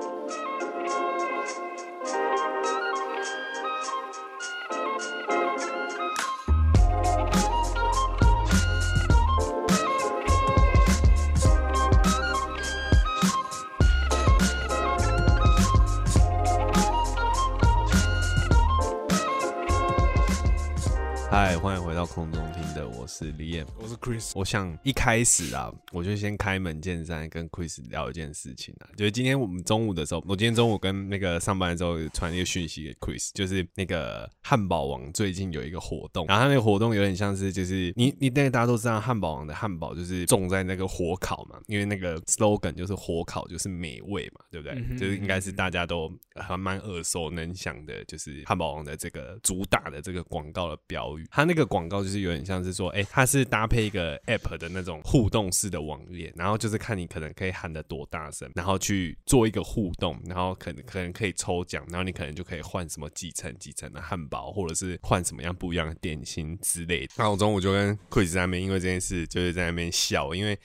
Música 是李燕。我是 Chris，我想一开始啊，我就先开门见山跟 Chris 聊一件事情啊，就是今天我们中午的时候，我今天中午跟那个上班的时候传一个讯息给 Chris，就是那个汉堡王最近有一个活动，然后他那个活动有点像是就是你你那个大家都知道汉堡王的汉堡就是种在那个火烤嘛，因为那个 slogan 就是火烤就是美味嘛，对不对？嗯哼就是应该是大家都还蛮耳熟能详的，就是汉堡王的这个主打的这个广告的标语。它那个广告就是有点像是说，哎、它是搭配一个 app 的那种互动式的网页，然后就是看你可能可以喊得多大声，然后去做一个互动，然后可能可能可以抽奖，然后你可能就可以换什么几层几层的汉堡，或者是换什么样不一样的点心之类的。那我中午就跟 Chris 在那边因为这件事就是在那边笑，因为。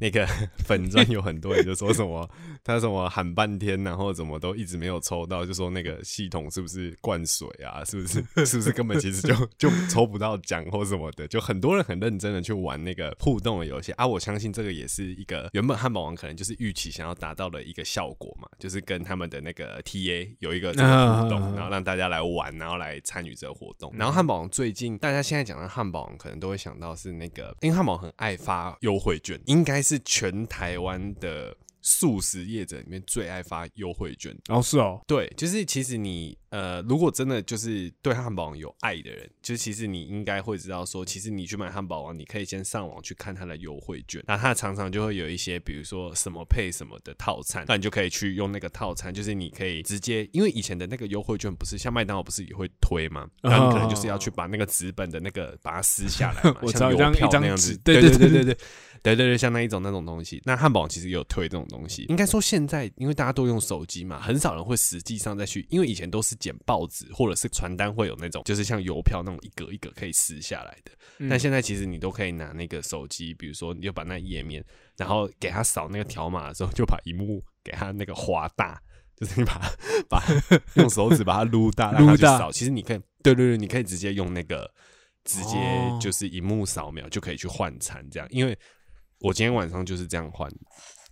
那个 粉砖有很多人就说什么 他什么喊半天，然后怎么都一直没有抽到，就说那个系统是不是灌水啊？是不是 是不是根本其实就就抽不到奖或什么的？就很多人很认真的去玩那个互动的游戏啊！我相信这个也是一个原本汉堡王可能就是预期想要达到的一个效果嘛，就是跟他们的那个 TA 有一个这个互动，啊然后让大家来玩，然后来参与这个活动。然后汉堡王最近大家现在讲到汉堡王，可能都会想到是那个，因为汉堡王很爱发优惠券，应该是全台湾的素食业者里面最爱发优惠券。哦是哦，对，就是其实你呃，如果真的就是对汉堡王有爱的人，就其实你应该会知道说，其实你去买汉堡王，你可以先上网去看它的优惠券，那它常常就会有一些，比如说什么配什么的套餐，那你就可以去用那个套餐，就是你可以直接，因为以前的那个优惠券不是像麦当劳不是也会推吗？然后你可能就是要去把那个纸本的那个把它撕下来嘛，像邮票那样子，对对对对对,对对 对，像那一种那种东西，那汉堡其实也有推这种东西。应该说现在，因为大家都用手机嘛，很少人会实际上再去，因为以前都是剪报纸或者是传单会有那种，就是像邮票那种一格一格可以撕下来的。嗯但现在其实你都可以拿那个手机，比如说你就把那页面，然后给他扫那个条码的时候，就把荧幕给他那个划大，就是你把把 用手指把它撸大，让它撸大去扫。其实你可以，对对对，你可以直接用那个直接哦就是荧幕扫描就可以去换餐，这样。因为我今天晚上就是这样换的。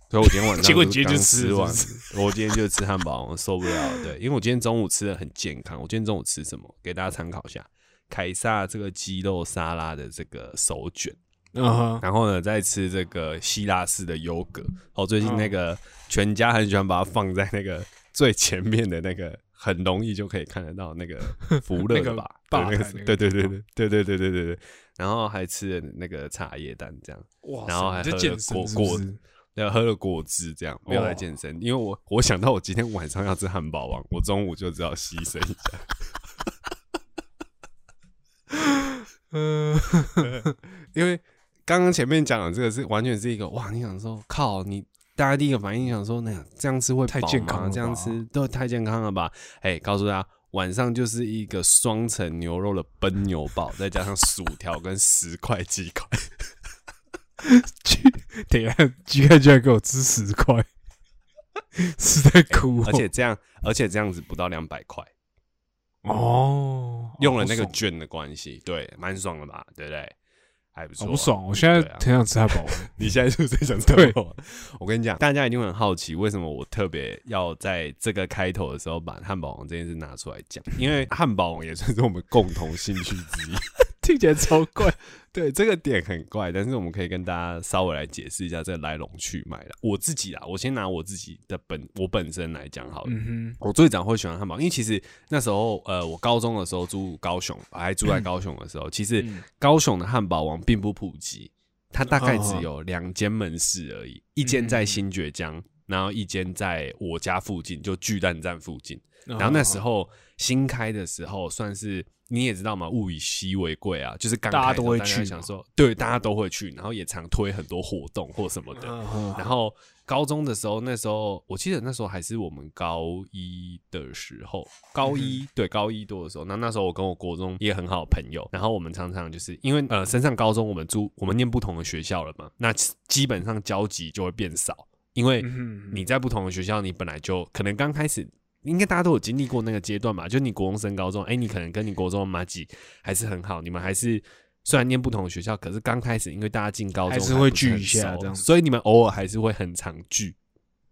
所以我今天晚上结果今天就吃吃完，我今天就吃汉堡，我受不了。对，因为我今天中午吃的很健康。我今天中午吃什么？给大家参考一下，凯撒这个鸡肉沙拉的这个手卷，然后呢再吃这个希腊式的优格。哦，最近嗯那个全家很喜欢把它放在那个最前面的那个，很容易就可以看得到那个福 乐那个吧？吧对，对对对对对对对对对对。然后还吃了那个茶叶蛋这样。哇，然后还喝果果是不是？对，喝了果汁这样，没有在哦健身，因为我我想到我今天晚上要吃汉堡王，我中午就知道牺牲一下。嗯，因为刚刚前面讲的这个是完全是一个哇，你想说靠你。大家第一个反应想说，那样这样吃会太健康这样吃都太健康了吧？哎、告诉大家，晚上就是一个双层牛肉的奔牛堡，再加上薯条跟十块鸡块，等一下，鸡块居然给我吃十块，是在哭哦，而且这样，而且这样子不到两百块，哦，用了那个券的关系，对，蛮爽的吧？对不对？还不错、好不爽，我现在对啊很想吃汉堡王，你现在是不是想 吃对我？我跟你讲，大家一定会很好奇，为什么我特别要在这个开头的时候把汉堡王这件事拿出来讲？因为汉堡王也算是我们共同兴趣之一。听起来超怪。对，这个点很怪，但是我们可以跟大家稍微来解释一下这个来龙去脉了。我自己啊，我先拿我自己的本我本身来讲好了。嗯我最早会喜欢汉堡，因为其实那时候，呃，我高中的时候住高雄，还住在高雄的时候，其实嗯高雄的汉堡王并不普及，它大概只哦有两间门市而已，一间在新爵江，然后一间在我家附近，就巨蛋站附近。然后那时哦候新开的时候，算是你也知道嘛，物以稀为贵啊，就是刚大家都会去想说，对，大家都会去，然后也常推很多活动或什么的。嗯。然后高中的时候，那时候我记得那时候还是我们高一的时候，高一、对高一多的时候，那那时候我跟我国中也很好的朋友，然后我们常常就是因为呃升上高中，我们住我们念不同的学校了嘛，那基本上交集就会变少。因为嗯你在不同的学校，你本来就可能刚开始，应该大家都有经历过那个阶段吧？就你国中升高中，哎、你可能跟你国中的妈吉还是很好，你们还是虽然念不同的学校，可是刚开始因为大家进高中还是会聚一下这样所以你们偶尔还是会很常聚。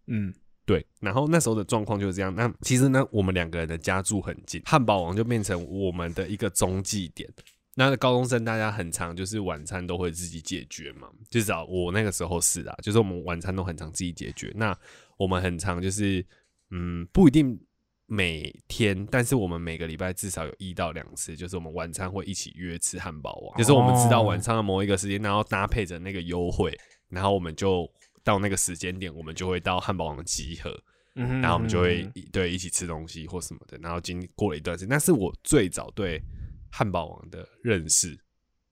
嗯对，然后那时候的状况就是这样。那其实呢，我们两个人的家住很近，汉堡王就变成我们的一个中继点。那高中生大家很常就是晚餐都会自己解决嘛，至少我那个时候是啊，就是我们晚餐都很常自己解决。那我们很常就是嗯，不一定每天，但是我们每个礼拜至少有一到两次，就是我们晚餐会一起约吃汉堡王，就是我们知道晚上的某一个时间，然后搭配着那个优惠，然后我们就到那个时间点，我们就会到汉堡王集合。然后我们就会对一起吃东西或什么的。然后经过了一段时间，那是我最早对汉堡王的认识，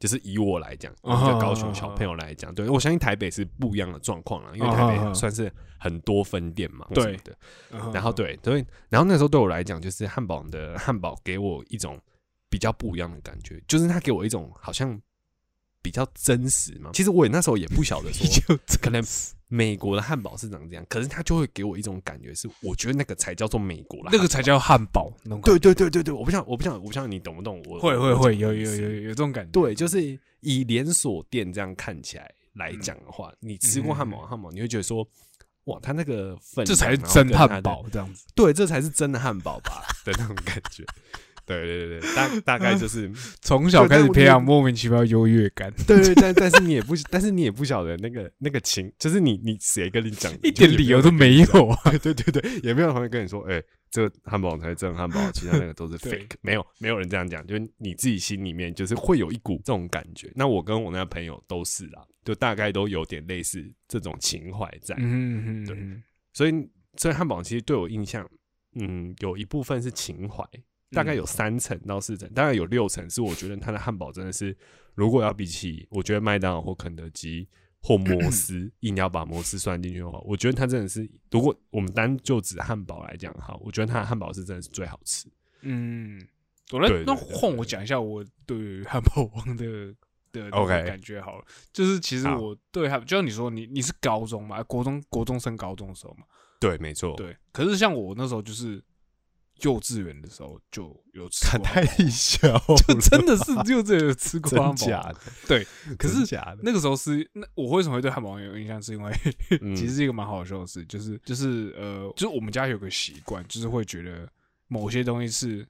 就是以我来讲，一啊个高雄小朋友来讲，对我相信台北是不一样的状况了，因为台北算是很多分店嘛，对什么的。嗯哼然后对所以，然后那时候对我来讲，就是汉堡王的汉堡给我一种比较不一样的感觉，就是它给我一种好像比较真实嘛。其实我也那时候也不晓得说，就可能美国的汉堡是长这样，可是它就会给我一种感觉是，我觉得那个才叫做美国了，那个才叫汉堡对觉。对对对对，我不想我不想我不想你懂不懂我？会会会有有有有这种感觉。对，就是以连锁店这样看起来来讲的话，你吃过汉堡王汉堡，你会觉得说，哇，他那个分量，这才是真的堡这样子。对，这才是真的汉堡吧的那种感觉。对对对对，大大概就是 从小开始培养莫名其妙优越感，对对，但 但是你也不，但是你也不晓得那个那个情，就是你你谁跟你讲，一点理由都没有啊。对对对对，也没有同学跟你说，哎、这个汉堡王才是真汉堡，其他那个都是对 fake，没有没有人这样讲，就是你自己心里面就是会有一股这种感觉。那我跟我那个朋友都是啦，就大概都有点类似这种情怀在，嗯嗯对嗯所以所以汉堡其实对我印象，嗯，有一部分是情怀，大概有三层到四层，大概有六层是我觉得它的汉堡真的是，如果要比起我觉得麦当劳或肯德基或摩斯，硬要把摩斯算进去的话，我觉得它真的是，如果我们单就指汉堡来讲哈，我觉得它的汉堡是真的是最好吃。嗯，我来那换我讲一下我对汉堡王的的 OK 感觉好了，就是其实我对汉，就像你说你你是高中嘛，国中国中升高中的时候嘛，对，没错，对，可是像我那时候就是幼稚园的时候就有吃看太小 了，就真的是幼稚园有吃过汉堡对，可是假的，那个时候是那我为什么会对汉堡王有印象，是因为嗯 其实是一个蛮好笑的事，就是就是呃，就是我们家有个习惯，就是会觉得某些东西是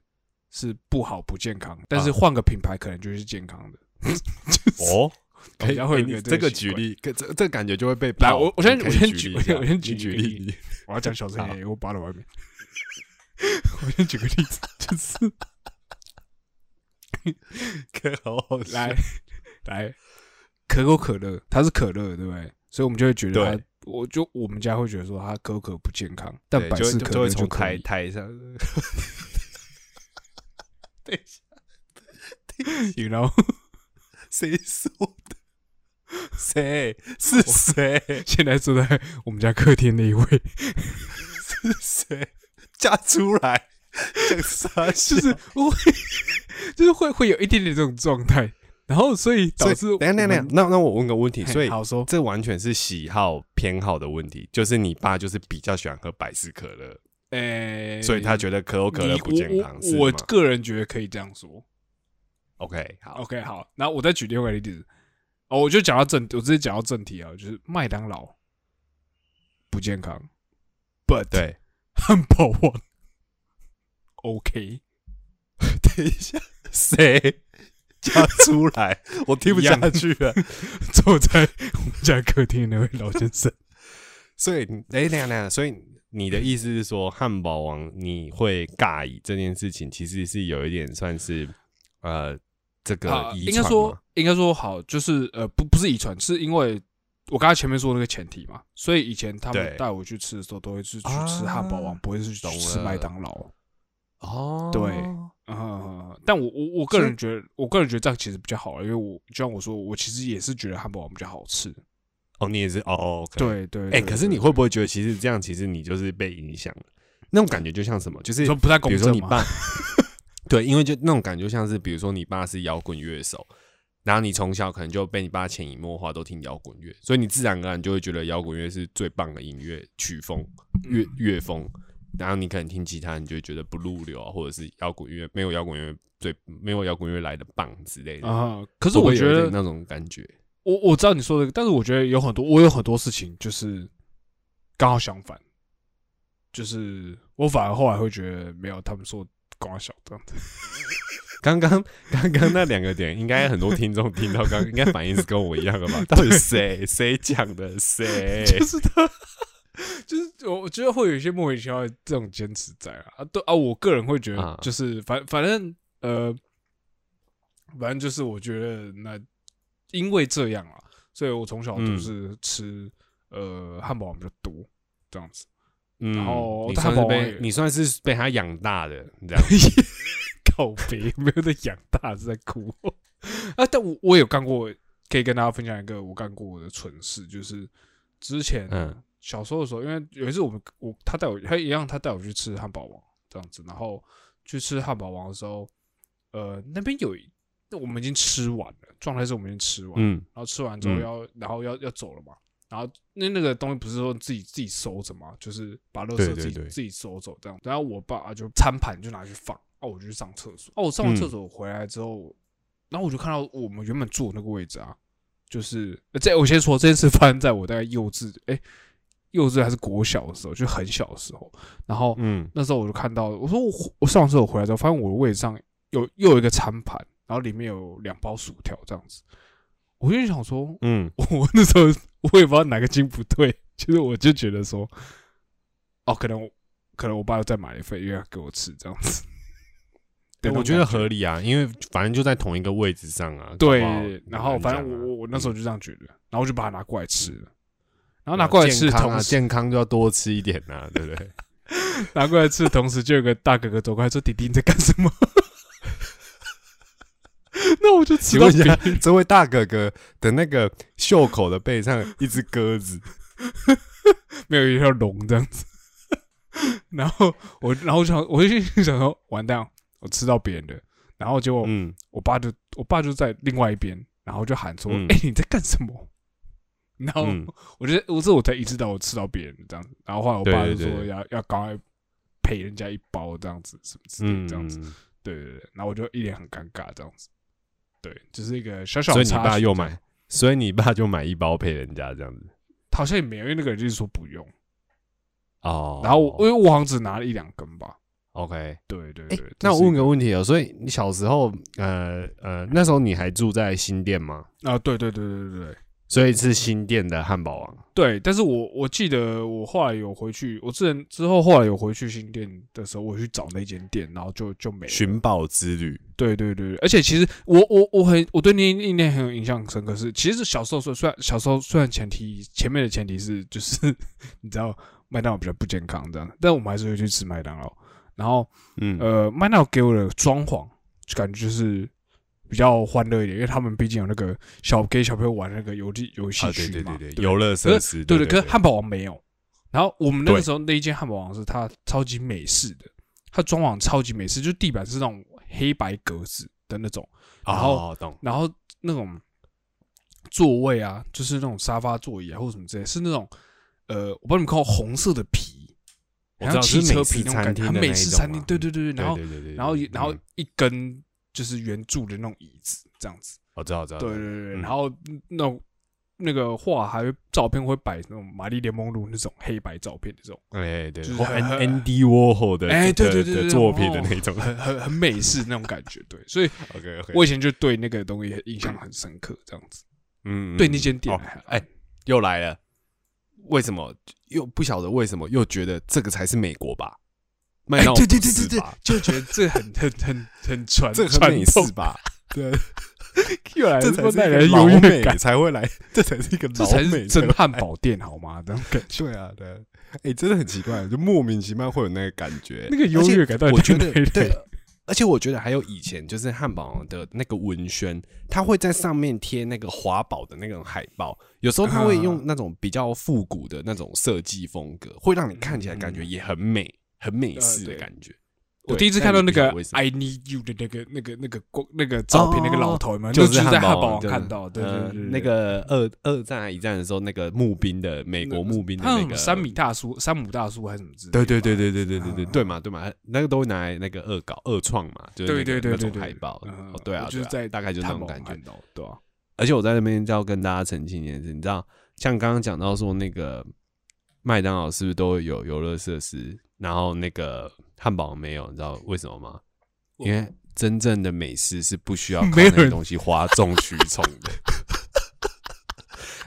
是不好不健康，但是啊换个品牌可能就是健康的。哦。可以，会你这个举。例，这这这感觉就会被来我我先我先举我先你举举例例，我要讲小声点，我扒到外面。我先举个例子，就是 可好来来可口可乐，它是可乐，对不对？所以我们就会觉得它，我就我们家会觉得说它可口可不健康，但百事可就会从乐就可以。台台上，you know，谁说的？谁是谁？现在坐在我们家客厅那一位，是谁？嫁出来，讲啥？就是我会，就是会 会有一点点这种状态，然后所以导致等下等下，那那我问个问题，所以好说，这完全是喜好偏好的问题，就是你爸就是比较喜欢喝百事可乐，诶，所以他觉得可口可乐不健康，我我我个人觉得可以这样说。？OK，好，OK，好，然后我再举另外一个例子，哦，我就讲到正，我直接讲到正题啊，就是麦当劳不健康，but 对，汉堡王 OK，等一下，谁嫁出来？我听不下去了。坐在我们家客厅那位老先生，所以，哎、等一下等下，所以你的意思是说，汉堡王你会尬意这件事情，其实是有一点算是呃这个啊，遗传吗？应该说，应该说好，就是呃，不不是遗传，是因为我刚才前面说那个前提嘛，所以以前他们带我去吃的时候，都会是去啊吃汉堡王，不会是去吃麦当劳。哦，对嗯，但我我我个人觉得，我个人觉得这样其实比较好，因为我就像我说，我其实也是觉得汉堡王比较好吃。哦，你也是哦对对，哎、对可是你会不会觉得，其实这样，其实你就是被影响了？那种感觉就像什么？就是不太比如说你？爸，对，因为就那种感觉像是，比如说你爸是摇滚乐手，然后你从小可能就被你爸潜移默化都听摇滚乐，所以你自然而然就会觉得摇滚乐是最棒的音乐曲风乐乐风。然后你可能听其他，你就会觉得不入流啊，或者是摇滚乐没有摇滚乐最没有摇滚乐来的棒之类的。啊，可是我觉得那种感觉，我我知道你说的，但是我觉得有很多，我有很多事情就是刚好相反，就是我反而后来会觉得没有他们说刚好小这样子。刚刚刚刚那两个点，应该很多听众听到刚应该反应是跟我一样的吧？到底谁谁讲的谁？就是他，就是我我觉得会有一些莫名其妙的这种坚持在啊，啊对啊，我个人会觉啊得就是反反正呃，反正就是我觉得那因为这样啊，所以我从小都嗯是吃、呃汉堡王比较多这样子，嗯，然后你算是被你算是被他养大的，你这样。告别没有在养大是在哭 啊，但我我有干过，可以跟大家分享一个我干过的蠢事，就是之前嗯。小时候的时候，因为有一次我们我他带我他一样他带我去吃汉堡王这样子，然后去吃汉堡王的时候，呃那边有一我们已经吃完了，状态是我们已经吃完，嗯。然后吃完之后嗯。要、然后要要走了嘛，然后那那个东西不是说自己自己收着吗，就是把垃圾自己自己收走这样，然后我爸就餐盘就拿去放，哦我就去上厕所，哦我上完嗯厕所回来之后，然后我就看到我们原本坐的那个位置啊，就是呃这我先说这件事发生在我大概幼稚哎、幼稚还是国小的时候，就很小的时候，然后嗯。那时候我就看到，我说我我上完厕所回来之后，发现我的位置上有又有一个餐盘，然后里面有两包薯条这样子，我就想说，嗯，我那时候我也不知道哪个筋不对，其实我就觉得说，哦，可能可能我爸又再买了一份，因为要给我吃这样子。对我觉得合理啊，因为反正就在同一个位置上啊。对然后反正我我我那时候就这样觉得，然后我就把它拿过来吃了，然后拿过来吃同时，健康就要多吃一点啊，对不对？拿过来吃的同时，就有个大哥哥走过来说：“弟弟你在干什么？”就请问一下 这位大哥哥的那个袖口的背上一只鸽子，没有一条龙这样子。然后我，然后我想，我就心想说，完蛋，我吃到别人的。然后结果嗯，我爸就，我爸就在另外一边，然后就喊说：“嗯哎、你在干什么？”然后嗯我觉得，我这我才意识到我吃到别人的这样子。然后后来我爸就说要要赶快赔人家一包这样子，什么之类这样子。嗯对对对，然后我就一脸很尴尬这样子。对，就是一个小小所以你爸又买，所以你爸就买一包配人家这样子。好像也没有，因为那个人就是说不用。哦，然后我因为我好像只拿了一两根吧。OK，哎对对对，，那我问个个问题哦，所以你小时候，呃呃，那时候你还住在新店吗？啊，对对对对对对所以是新店的汉堡王。对，但是我我记得我后来有回去，我之前之后后来有回去新店的时候，我去找那间店，然后就就没了。寻宝之旅，对对对，对而且其实我我我很我对那那那很有印象深刻是，其实小时候虽虽然小时候虽然前提前面的前提是就是 你知道麦当劳比较不健康这样，但我们还是会去吃麦当劳。然后嗯，呃，麦当劳给我的装潢就感觉就是比较欢乐一点，因为他们毕竟有那个小给小朋友玩那个游戏游戏区嘛，对对对，对。游乐设施，对对可是汉堡王没有。然后我们那个时候那一间汉堡王是它超级美式的，它装潢超级美式，就是地板是那种黑白格子的那种，然后哦，然后那种座位啊，就是那种沙发座椅啊或者什么之类，是那种呃，我帮你们看红色的皮，我知道好像汽车皮那种感觉，很美式餐厅那一种嘛，对对对，然后对对对对，然后然后嗯一根就是圆柱的那种椅子这样子，我知道，知道，对对对然后那种那个画还会照片会摆那种玛丽莲梦露那种黑白照片的这种，哎，对，就是或很很 Andy Warhol 的哎，对对的对作品的哦那种很很很美式那种感觉，对，所以，OK OK，我以前就对那个东西印象很深刻，这样子，嗯，对嗯那间店哎又来了，为什么又不晓得为什么又觉得这个才是美国吧？麦哎，当劳对对对对对，就觉得这很很很很传这很美式统，吧？对，又来这才是一个说带来的老美优越感，才会来，这才是一个这才老美是汉堡店好吗？这种感觉，对啊，对啊，哎、真的很奇怪，就莫名其妙会有那个感觉，那个优越感到底我觉得对，而且我觉得还有以前就是汉堡王的那个文宣，它会在上面贴那个华宝的那种海报，有时候它会用那种比较复古的那种设计风格，会让你看起来感觉也很美、很美式的感觉。对我第一次看到那个 I need you 的那个那个那个光那个照片，那个老头嘛？就就是在汉汉堡王王看到，对对那个二二战还一战的时候，那个募兵的美国募兵的那个山米大叔、山姆大叔还是什么之类的？对对对对对对对对嗯对嘛对嘛，那个都会拿来那个恶搞恶创嘛，就是那个对对对那种对对海报，对啊，就是在大概就那汉种感觉对啊，而且我在那边就要跟大家澄清一件事，你知道，像刚刚讲到说那个麦当劳是不是都有游乐设施，然后那个汉堡王没有，你知道为什么吗？因为真正的美式是不需要靠那些东西哗众 取宠的。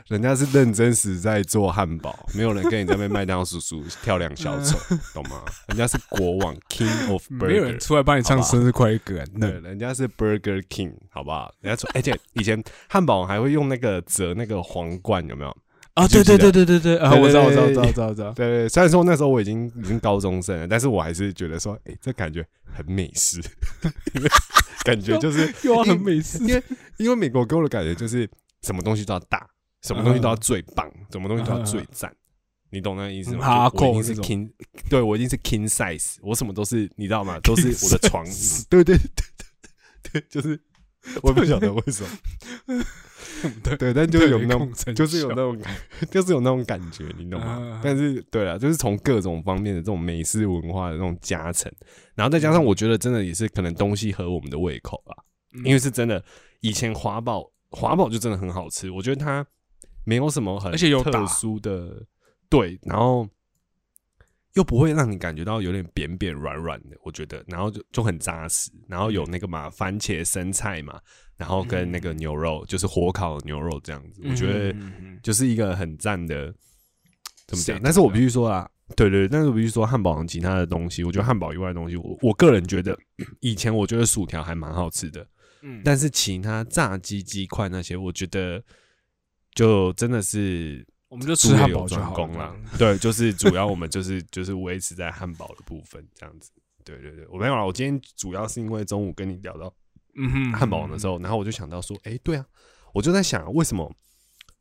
人家是认真实在做汉堡，没有人跟你在那边麦当劳叔叔跳两小丑，懂吗？人家是国王 King of 没有人 Burger，出来帮你唱生日快乐歌啊，对，那人家是 Burger King，好不好？人家说，而且以前汉堡王还会用那个折那个皇冠，有没有？啊，对对对对对对啊，对我知道我知道我知道知道知道，对对，虽然说那时候我已经已经高中生了，但是我还是觉得说，哎、这感觉很美式，感觉就是 又要很美式，因为因为美国给我的感觉就是什么东西都要大，什么东西都要最棒，什么东西都要最赞。你懂那意思吗？我一定是 king，对我已经是 king size，我什么都是，你知道吗？都是我的床，对对对对对，就是 我不晓得为什么，对对，但就是有那种就是有那种感，就是有那种感觉，你懂吗？啊。但是对啊，就是从各种方面的这种美式文化的那种加成，然后再加上我觉得真的也是可能东西合我们的胃口吧，嗯。因为是真的，以前华宝华宝就真的很好吃，我觉得它没有什么很而且有特殊的，对，然后又不会让你感觉到有点扁扁软软的，我觉得，然后就就很扎实，然后有那个嘛番茄生菜嘛，然后跟那个牛肉，就是火烤牛肉这样子，我觉得就是一个很赞的，怎么讲但是我必须说啊，对对，但是我必须说汉堡王其他的东西，我觉得汉堡以外的东西，我我个人觉得以前我觉得薯条还蛮好吃的，嗯但是其他炸鸡鸡块那些，我觉得就真的是我们就吃汉堡就好了。对，就是主要我们就是就是维持在汉堡的部分这样子。对对对，我没有啦，我今天主要是因为中午跟你聊到嗯哼，汉堡王的时候，然后我就想到说，哎、对啊，我就在想为什么，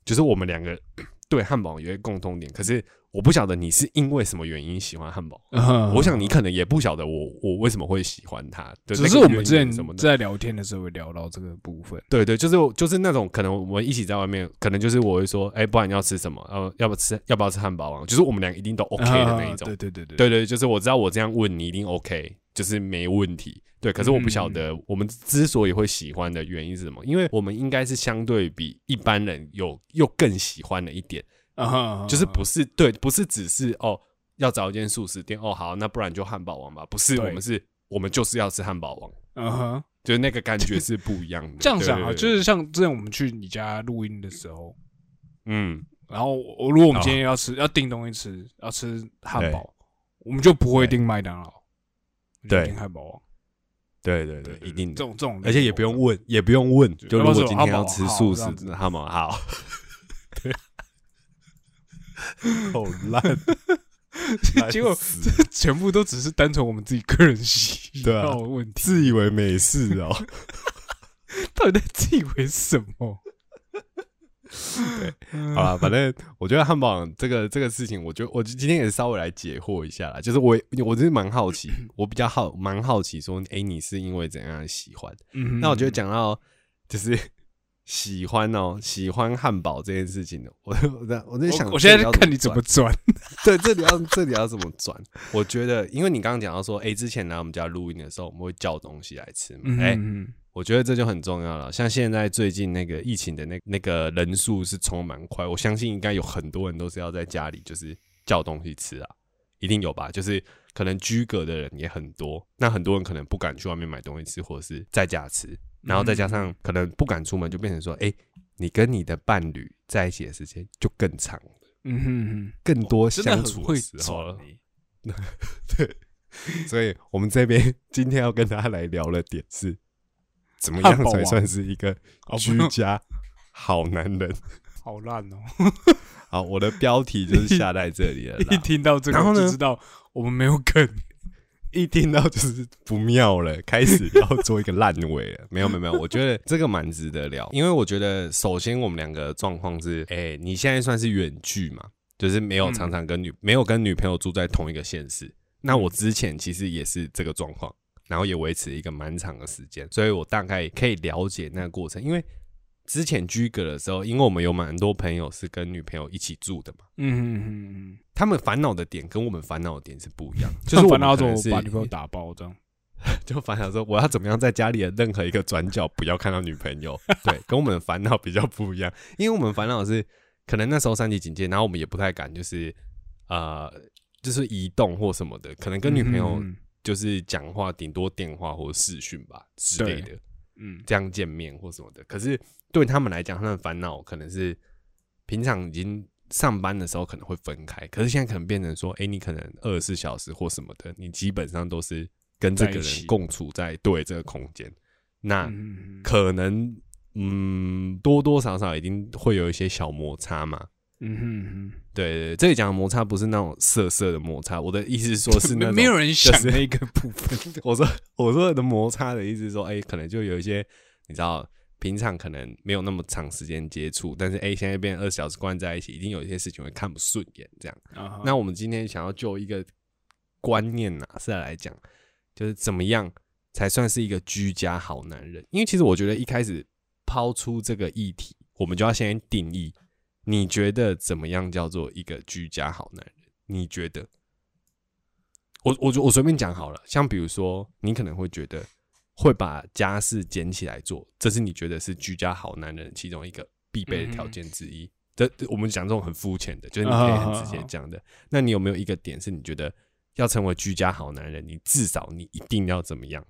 就是我们两个 对汉堡有一个共通点，可是我不晓得你是因为什么原因喜欢汉堡。嗯，我想你可能也不晓得我我为什么会喜欢它，对只是我们之前因什么的。在聊天的时候会聊到这个部分。对对，就是就是那种可能我们一起在外面，可能就是我会说，哎、不然你要吃什么？呃，要不吃要不要吃汉堡王？就是我们俩一定都 OK 的那一种。啊对对对对对对，就是我知道我这样问你一定 OK，就是没问题。对，可是我不晓得我们之所以会喜欢的原因是什么，因为我们应该是相对比一般人有又更喜欢的一点，就是不是对，不是只是哦要找一间素食店哦好，那不然就汉堡王吧，不是，我们是我们就是要吃汉堡王，嗯哼，就是那个感觉是不一样的。这样想啊，就是像之前我们去你家录音的时候，嗯，然后我如果我们今天要吃要订东西吃，要吃汉堡，我们就不会订麦当劳，对订汉堡王，对对对，一定，这种这种，而且也不用问，也不用问，就如果今天要吃素食汉堡好 好烂。结果这全部都只是单纯我们自己个人喜 好的问题，自以为没事哦。到底在自以为什么？对，好了，反正我觉得汉堡王这个这个事情，我觉得我今天也稍微来解惑一下啦。就是我我真是蛮好奇，我比较好蛮好奇说，哎、你是因为怎样喜欢？嗯那我觉得讲到就是喜欢哦，喜欢汉堡这件事情呢，我我在我在想我，我现在在看你怎么转，对，这里要这里要怎么转？我觉得，因为你刚刚讲到说，哎、之前来我们家录音的时候，我们会叫东西来吃嘛，哎、嗯我觉得这就很重要了。像现在最近那个疫情的那那个人数是冲蛮快，我相信应该有很多人都是要在家里就是叫东西吃啊，一定有吧？就是可能居隔的人也很多，那很多人可能不敢去外面买东西吃，或者是在家吃，然后再加上可能不敢出门，就变成说，哎、你跟你的伴侣在一起的时间就更长，嗯哼哼，更多相处的时候 对，所以我们这边今天要跟大家来聊的点是，怎么样才算是一个居家好男人？好烂哦！好，我的标题就是下在这里了 一。听到这个然后就知道我们没有梗。一听到就是不妙了，开始要做一个烂尾了。没有没有没有，我觉得这个蛮值得聊，因为我觉得首先我们两个状况是，哎、你现在算是远距嘛，就是没有嗯常常跟女、没有跟女朋友住在同一个县市，那我之前其实也是这个状况，然后也维持一个蛮长的时间，所以我大概可以了解那个过程。因为之前居隔的时候，因为我们有蛮多朋友是跟女朋友一起住的嘛，嗯嗯嗯嗯，他们烦恼的点跟我们烦恼的点是不一样，就 就是烦恼怎么可能是把女朋友打包这样。就烦恼说我要怎么样在家里的任何一个转角不要看到女朋友，对，跟我们的烦恼比较不一样，因为我们烦恼是可能那时候三级警戒，然后我们也不太敢就是呃就是移动或什么的，可能跟女朋友嗯就是讲话顶多电话或视讯吧之类的，嗯。这样见面或什么的。可是对他们来讲，他们的烦恼可能是平常已经上班的时候可能会分开，可是现在可能变成说，哎、你可能二十四小时或什么的，你基本上都是跟这个人共处在对这个空间，那可能嗯多多少少一定会有一些小摩擦嘛。嗯哼嗯对对对，这里讲的摩擦不是那种色色的摩擦，我的意思是说是那哼，种没有人想就是那个部分。我说我说的摩擦的意思是说，哎、可能就有一些你知道，平常可能没有那么长时间接触，但是哎、现在变二十小时关在一起，一定有一些事情会看不顺眼这样。啊那我们今天想要就一个观念呐、是来讲，就是怎么样才算是一个居家好男人？因为其实我觉得一开始抛出这个议题，我们就要先定义，你觉得怎么样叫做一个居家好男人？你觉得？我我就我随便讲好了，像比如说，你可能会觉得会把家事捡起来做，这是你觉得是居家好男人其中一个必备的条件之一。这、我们讲这种很肤浅的，就是你可以很直接讲的。那你有没有一个点是你觉得要成为居家好男人，你至少你一定要怎么样，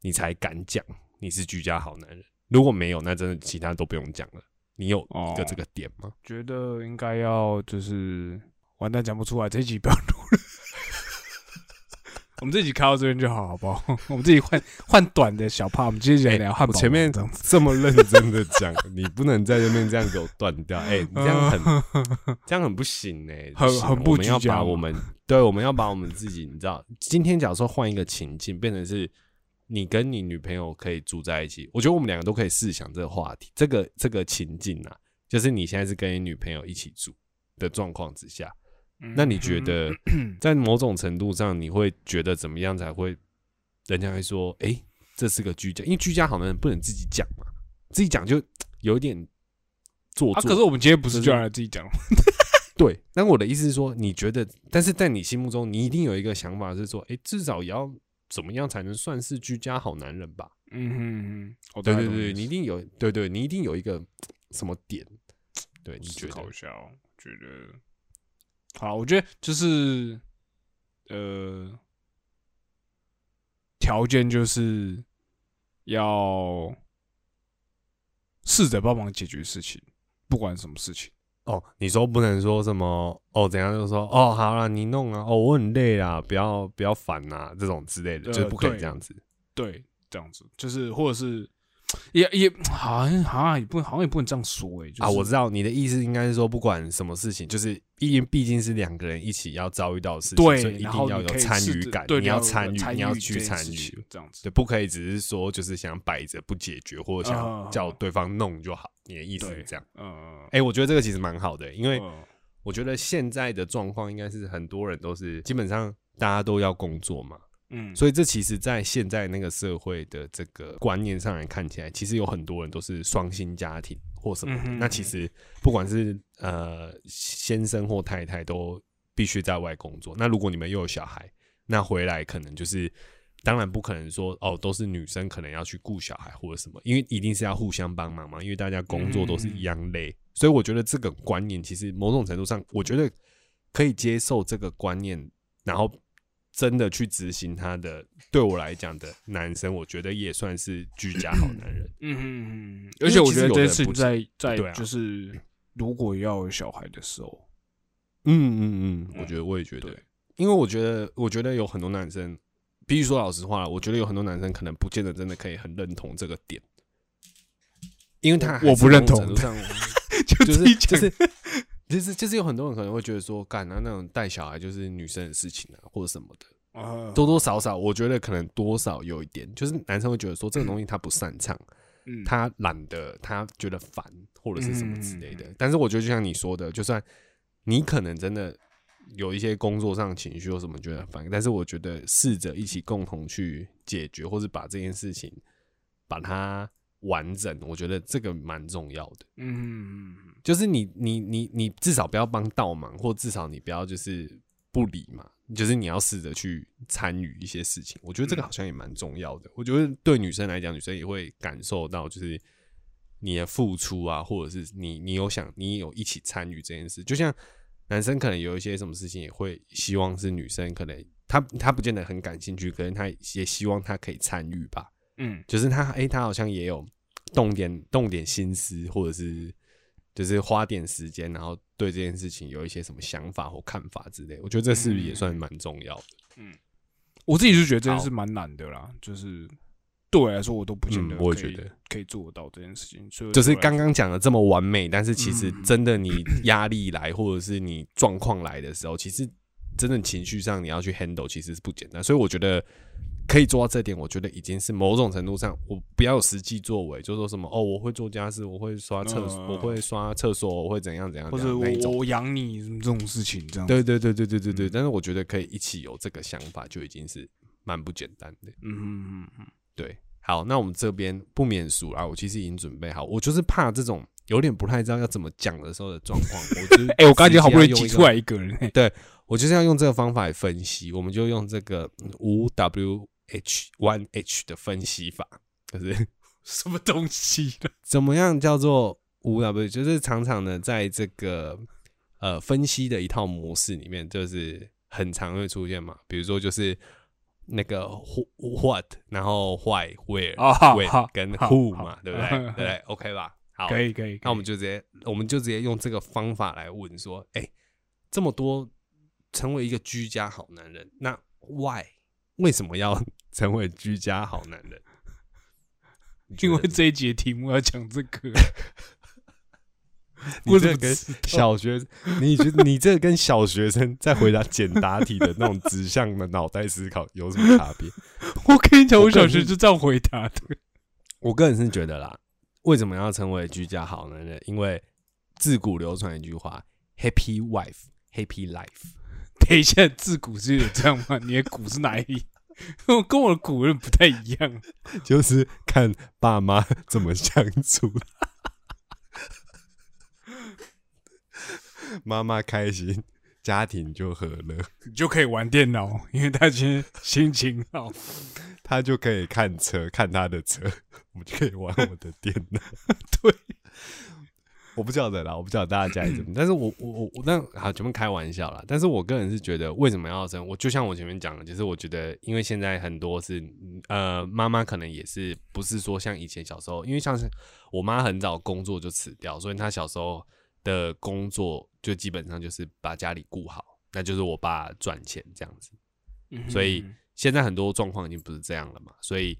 你才敢讲你是居家好男人？如果没有，那真的其他都不用讲了。你有一个这个点吗？觉得应该要就是完蛋讲不出来，这一集不要录了。我们自己开到这边就好，好不好？我们自己换换短的小趴，我们接着来聊汉堡王。我前面这么认真的讲，你不能在这边这样给我断掉。哎、你 这样很这样很不行哎、很很不我们要把我们对，我们要把我们自己，你知道，今天假如说换一个情境，变成是你跟你女朋友可以住在一起，我觉得我们两个都可以试想这个话题，这个这个情境啊，就是你现在是跟你女朋友一起住的状况之下，那你觉得 在某种程度上，你会觉得怎么样才会，人家会说，哎、这是个居家，因为居家好男人不能自己讲嘛，自己讲就 有一点做啊，作。可是我们今天不是是就要来自己讲吗？对，但我的意思是说，你觉得，但是在你心目中，你一定有一个想法是说，哎、至少也要怎么样才能算是居家好男人吧？嗯哼嗯，我对对对，你一定有，对对，你一定有一个什么点，对，你觉得考一下哦，觉得好，我觉得就是呃，条件就是要试着帮忙解决事情，不管什么事情。哦，你说不能说什么哦，怎样就说哦，好啦，你弄啊，哦，我很累啦，不要不要烦呐，这种之类的，呃就是不可以这样子。对，这样子就是，或者是 也也好像好像也不好像也不能这样说哎、就是、啊，我知道你的意思应该是说，不管什么事情，就是因为毕竟是两个人一起要遭遇到的事情，对所以一定要有参与感，对，你要参与，你要去参与，这样子。对，不可以只是说就是想摆着不解决，或者啊想叫对方弄就好。你的意思是这样？嗯，哎，我觉得这个其实蛮好的，因为嗯我觉得现在的状况应该是很多人都是基本上大家都要工作嘛，嗯，所以这其实，在现在那个社会的这个观念上来看起来，其实有很多人都是双薪家庭或什么的。嗯哼那其实不管是呃先生或太太，都必须在外工作。那如果你们又有小孩，那回来可能就是。当然不可能说哦，都是女生可能要去顾小孩或者什么，因为一定是要互相帮忙嘛，因为大家工作都是一样累，所以我觉得这个观念其实某种程度上，我觉得可以接受这个观念，然后真的去执行他的，对我来讲的男生，我觉得也算是居家好男人。嗯嗯嗯而且我觉得这件事情有的人不是在在就是如果要有小孩的时候，嗯嗯嗯，我觉得我也觉得对，因为我觉得我觉得有很多男生，必须说老实话，我觉得有很多男生可能不见得真的可以很认同这个点，因为他我不认同 就是就是就是就是有很多人可能会觉得说，干啊那种带小孩就是女生的事情啊，或者什么的，啊。多多少少我觉得可能多少有一点，就是男生会觉得说这个东西他不擅长，嗯。他懒得，他觉得烦或者是什么之类的。嗯但是我觉得就像你说的，就算你可能真的有一些工作上情绪或什么觉得烦，但是我觉得试着一起共同去解决，或者把这件事情把它完整，我觉得这个蛮重要的。嗯，就是你你你你至少不要帮倒忙，或至少你不要就是不理嘛，就是你要试着去参与一些事情。我觉得这个好像也蛮重要的。我觉得对女生来讲，女生也会感受到，就是你的付出啊，或者是你你有想你有一起参与这件事。就像男生可能有一些什么事情，也会希望是女生可能他他不见得很感兴趣，可能他也希望他可以参与吧。嗯，就是他，哎、他好像也有动点动点心思，或者是就是花点时间，然后对这件事情有一些什么想法或看法之类。我觉得这是不是也算蛮重要的？嗯我自己是觉得这件事蛮难的啦，就是对我来说，我都不见得嗯我也觉得可以做到这件事情，所以就是刚刚讲的这么完美，但是其实嗯真的你压力来，或者是你状况来的时候，其实真的情绪上你要去 handle，其实是不简单。所以我觉得可以做到这点，我觉得已经是某种程度上，我不要有实际作为，就说什么哦，我会做家事，我会刷厕所，嗯我会刷厕所，我会怎样怎样，或者我我养你这种事情，这样对对对对对对对，嗯。但是我觉得可以一起有这个想法，就已经是蛮不简单的。嗯嗯嗯嗯，对，好，那我们这边不免俗啦，我其实已经准备好，我就是怕这种有点不太知道要怎么讲的时候的状况。我就是 哎，我刚才好不容易挤出来一个人，对我就是要用这个方法来分析，我们就用这个 五 W H One H 的分析法，就是 什么东西呢？怎么样叫做无 W，就是常常的在这个呃分析的一套模式里面，就是很常会出现嘛，比如说就是那个 what，然后 why、where、啊好 when 好跟 who 嘛，对不对？对不对？OK 吧？好，可以可以，那我们就直接，我们就直接用这个方法来问说，哎、这么多成为一个居家好男人，那 why 为什么要成为居家好男人？因为得这一节题目要讲这个，你这个跟小学，你觉得你这个跟小学生在回答简答题的那种 指向的脑袋思考有什么差别？我跟你讲，我小学就这样回答的。我个人是觉得啦，为什么要成为居家好男人？因为自古流传一句话：“Happy wife, happy life。”等一下，自古是有这样吗？你的古是哪里？我 跟我的古人不太一样。就是看爸妈怎么相处。妈妈开心，家庭就和乐，你就可以玩电脑，因为他今天心情好。他就可以看车，看他的车，我就可以玩我的电脑。对，我不晓得啦，我不晓得大家家里怎么，但是我我我我那好前面开玩笑啦，但是我个人是觉得为什么要生？我就像我前面讲的，就是我觉得因为现在很多是呃妈妈可能也是不是说像以前小时候，因为像是我妈很早工作就辞掉，所以她小时候的工作就基本上就是把家里顾好，那就是我爸赚钱这样子。所以现在很多状况已经不是这样了嘛，所以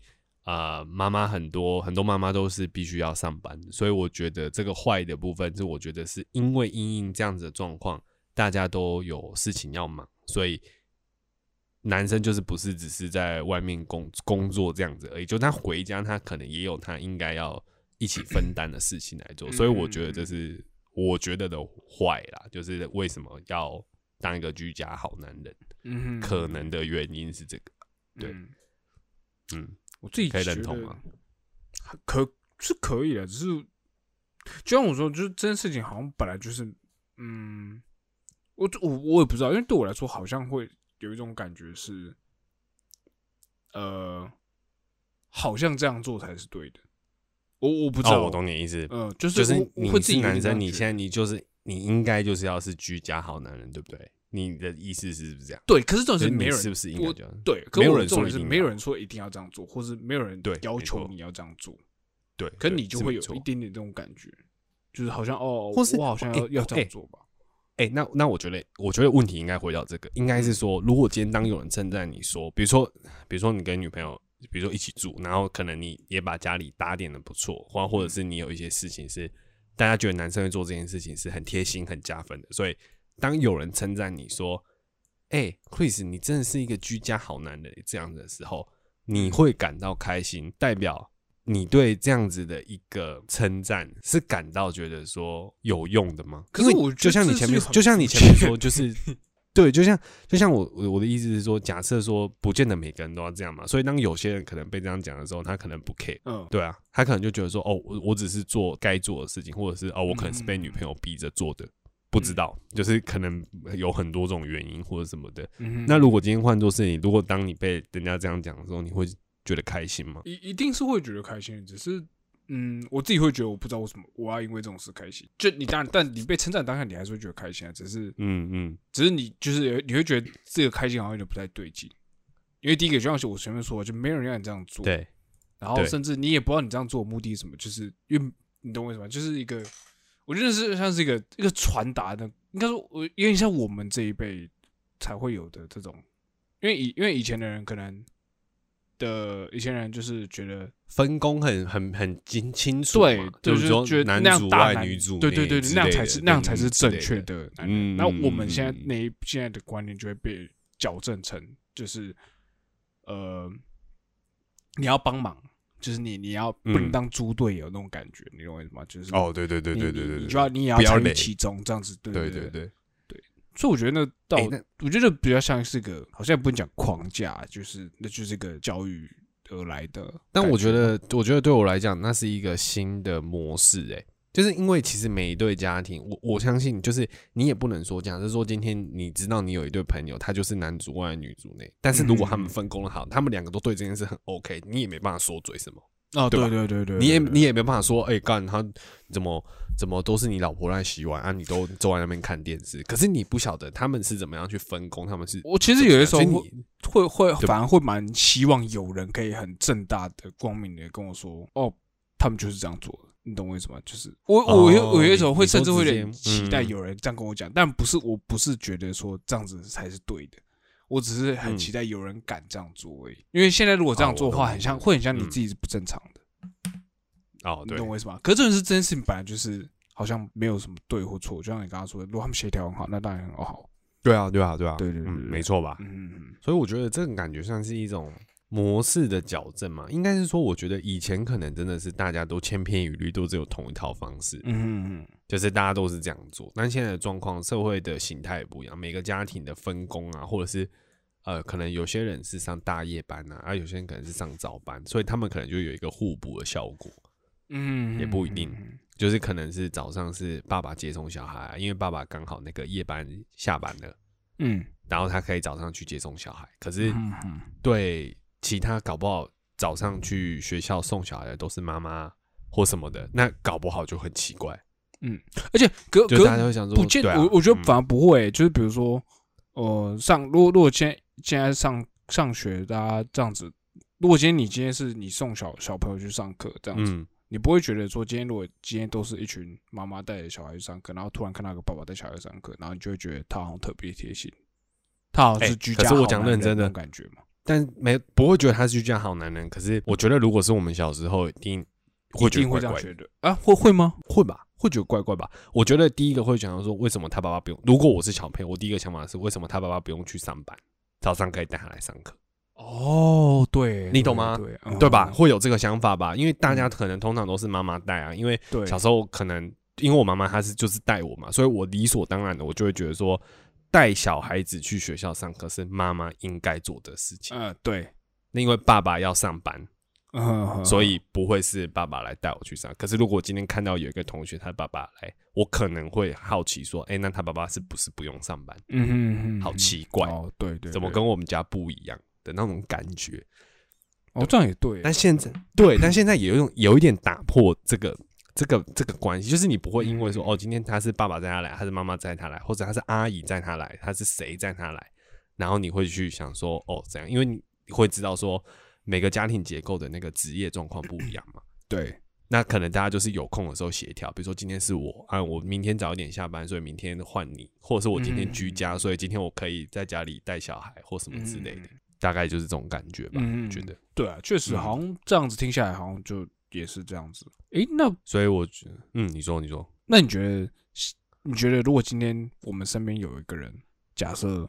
呃，妈妈很多很多妈妈都是必须要上班，所以我觉得这个坏的部分是，我觉得是因为因应这样子的状况，大家都有事情要忙，所以男生就是不是只是在外面工工作这样子而已，就他回家他可能也有他应该要一起分担的事情来做，所以我觉得这是我觉得的坏啦，就是为什么要当一个居家好男人。嗯可能的原因是这个，对。嗯嗯，我自己可以认同吗？可是可以的，只是就像我说，就是这件事情好像本来就是，嗯，我我我也不知道，因为对我来说，好像会有一种感觉是，呃，好像这样做才是对的。我我不知道，哦，我懂你的意思，嗯、就是就是你会自己有点是男生，你现在你就是你应该就是要是居家好男人，对不对？你的意思是不是这样？对，可是这种就是是没有人你是不是应该这样？对，可没有人说一定要没有人说一定要这样做，或是没有人对要求你要这样做，对，可是你就会有一点点这种感觉，就是好像哦，或是我好像哎要要这哎样做吧。哎、那那我觉得，我觉得问题应该回到这个，应该是说，如果今天当有人称赞你说，比如说，比如说你跟女朋友，比如说一起住，然后可能你也把家里打点的不错，或或者是你有一些事情是大家觉得男生会做这件事情是很贴心、很加分的，所以当有人称赞你说，哎、c h r i s 你真的是一个居家好男人这样的时候，你会感到开心，代表你对这样子的一个称赞是感到觉得说有用的吗？可是我就像你前面就像你前面说，就是 对，就像就像我我我的意思是说，假设说不见得每个人都要这样嘛，所以当有些人可能被这样讲的时候，他可能不 care，嗯，对啊，他可能就觉得说，哦，我我只是做该做的事情，或者是哦，我可能是被女朋友逼着做的，不知道，就是可能有很多种原因或者什么的。嗯那如果今天换作是你，如果当你被人家这样讲的时候，你会觉得开心吗？一一定是会觉得开心，只是嗯，我自己会觉得我不知道为什么我要因为这种事开心。就你当然，但你被称赞当下，你还是会觉得开心啊。只是嗯嗯，只是你就是你会觉得这个开心好像有点不太对劲，因为第一个就像我前面说的，就没有人让你这样做，，对，然后甚至你也不知道你这样做的目的是什么，就是因为你懂我意思吗？就是一个，我觉得是像是一个一个传达的，应该说我有点像我们这一辈才会有的这种，因为以因为以前的人可能的一些人就是觉得分工很很很清清楚对嘛，就是说觉得男那样主外女主对对对，对那样才是那样才是正确的。嗯那我们嗯现在嗯那一现在的观念就会被矫正成，就是呃，你要帮忙，就是你你要不能嗯当猪队友那种感觉，你懂我意思吗？就是哦，对对对对对对，对你你就要你也要参与其中，这样子，对对对，所以我觉得那到哎那我觉得比较像是个，好像也不能讲框架，就是那就是个教育而来的。但我觉得，我觉得对我来讲，那是一个新的模式、欸，就是因为其实每一对家庭，我我相信，就是你也不能说，假设说今天你知道你有一对朋友，他就是男主外女主内，但是如果他们分工的好，他们两个都对这件事很 OK，你也没办法说嘴什么，哦，对对对对对，你也你也没办法说，哎、干他怎么怎么都是你老婆在洗碗啊，你都坐在那边看电视，可是你不晓得他们是怎么样去分工，他们是我其实有的时候会会会反而会蛮希望有人可以很正大的、光明的跟我说，哦，他们就是这样做的，你懂我意思吗？就是我我有哦我有一种会甚至会有点期待有人这样跟我讲，但不是我不是觉得说这样子才是对的，我只是很嗯期待有人敢这样做而已。因为现在如果这样哦做的话，很像会很像你嗯自己是不正常的，哦，对你懂，我意思吗？可是这件事这件事情本来就是好像没有什么对或错，就像你刚刚说的，如果他们协调很好，那当然很好。对啊，对啊，对啊，嗯，对对没错吧？嗯嗯嗯，所以我觉得这种感觉像是一种模式的矫正嘛，应该是说，我觉得以前可能真的是大家都千篇一律，都只有同一套方式，嗯就是大家都是这样做。但现在的状况，社会的形态也不一样，每个家庭的分工啊，或者是呃，可能有些人是上大夜班啊，而、有些人可能是上早班，所以他们可能就有一个互补的效果。嗯，也不一定就是可能是早上是爸爸接送小孩、啊，因为爸爸刚好那个夜班下班了，嗯，然后他可以早上去接送小孩。可是对其他搞不好早上去学校送小孩的都是妈妈或什么的，那搞不好就很奇怪，嗯而且可就可大家会想说，不见，啊我我觉得嗯。反而不会、就是比如说，呃，上如果如果现在现在上上学，大家这样子，如果今天你今天是你送小小朋友去上课这样子，嗯，你不会觉得说今天如果今天都是一群妈妈带着小孩去上课，然后突然看到一个爸爸带小孩去上课，然后你就会觉得他好像特别贴心，他好像是哎可是我讲认真的感觉嘛，但没不会觉得他是居家好男人。可是我觉得，如果是我们小时候，一定会觉得怪怪啊？会会吗？会吧？会觉得怪怪吧？我觉得第一个会想到说，为什么他爸爸不用？如果我是小朋友，我第一个想法是，为什么他爸爸不用去上班，早上可以带他来上课？哦，对，你懂吗对吧？会有这个想法吧？因为大家可能通常都是妈妈带啊，因为对，小时候可能因为我妈妈她是就是带我嘛，所以我理所当然的我就会觉得说，带小孩子去学校上课是妈妈应该做的事情。嗯，对，那因为爸爸要上班，嗯，所以不会是爸爸来带我去上。可是如果今天看到有一个同学他爸爸来，我可能会好奇说，哎、那他爸爸是不是不用上班？嗯好奇怪，哦，对对，怎么跟我们家不一样的那种感觉？哦这样也对，但现在对，但现在也有一种有一点打破这个这个这个关系，就是你不会因为说嗯哦，今天他是爸爸载他来，还是妈妈载他来，或者他是阿姨载他来，他是谁载他来，然后你会去想说哦怎样，因为你会知道说每个家庭结构的那个职业状况不一样嘛。对，那可能大家就是有空的时候协调，比如说今天是我啊，我明天早一点下班，所以明天换你，或者是我今天居家，嗯所以今天我可以在家里带小孩或什么之类的，嗯大概就是这种感觉吧，嗯我觉得。对啊，确实嗯好像这样子听下来，好像就也是这样子。诶，那所以我觉得，嗯，你说，你说，那你觉得，你觉得如果今天我们身边有一个人，假设，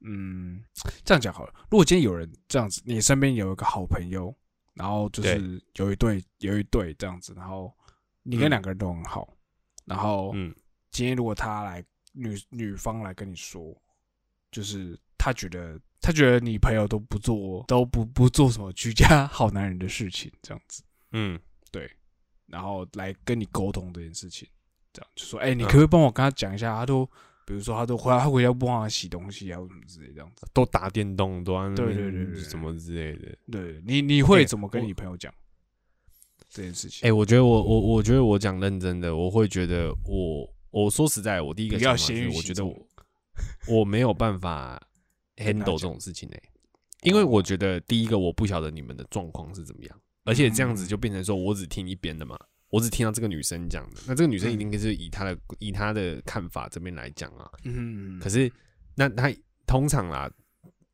嗯，这样讲好了，如果今天有人这样子，你身边有一个好朋友，然后就是有一对有一对这样子，然后你跟嗯两个人都很好，然后嗯。今天如果他来女女方来跟你说，就是他觉得他觉得你朋友都不做都不不做什么居家好男人的事情，这样子，嗯，对然后来跟你沟通这件事情，这样就说，哎、你可不可以帮我跟他讲一下？他都比如说他都回来，他回家不帮他洗东西啊，或什么之类这样子。都打电动，都在那对对对什么之类的。对你你会哎怎么跟你朋友讲这件事情？哎、我觉得我我我觉得我讲认真的，我会觉得我我说实在，我第一个不要想法是先于行动我觉得我我没有办法 handle 这种事情哎、因为我觉得第一个我不晓得你们的状况是怎么样，而且这样子就变成说我只听一边的嘛，我只听到这个女生讲的，那这个女生一定是以她的以她的看法这边来讲啊，嗯，可是那她通常啦。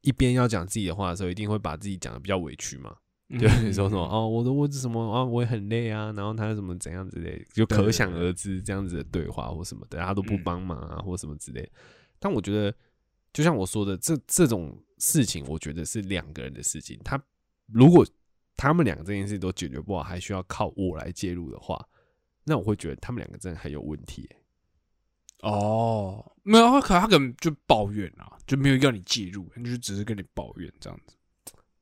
一边要讲自己的话的时候，一定会把自己讲的比较委屈嘛，嗯就是说什么哦，我的我什么啊，我也很累啊，然后他什么怎样之类，就可想而知这样子的对话或什么的，他都不嗯帮忙啊，或什么之类。但我觉得，就像我说的，这这种事情，我觉得是两个人的事情。他如果他们两个这件事都解决不好，还需要靠我来介入的话，那我会觉得他们两个真的很有问题、欸。哦，没有，他可他可能就抱怨啊，就没有要你介入，他就只是跟你抱怨这样子。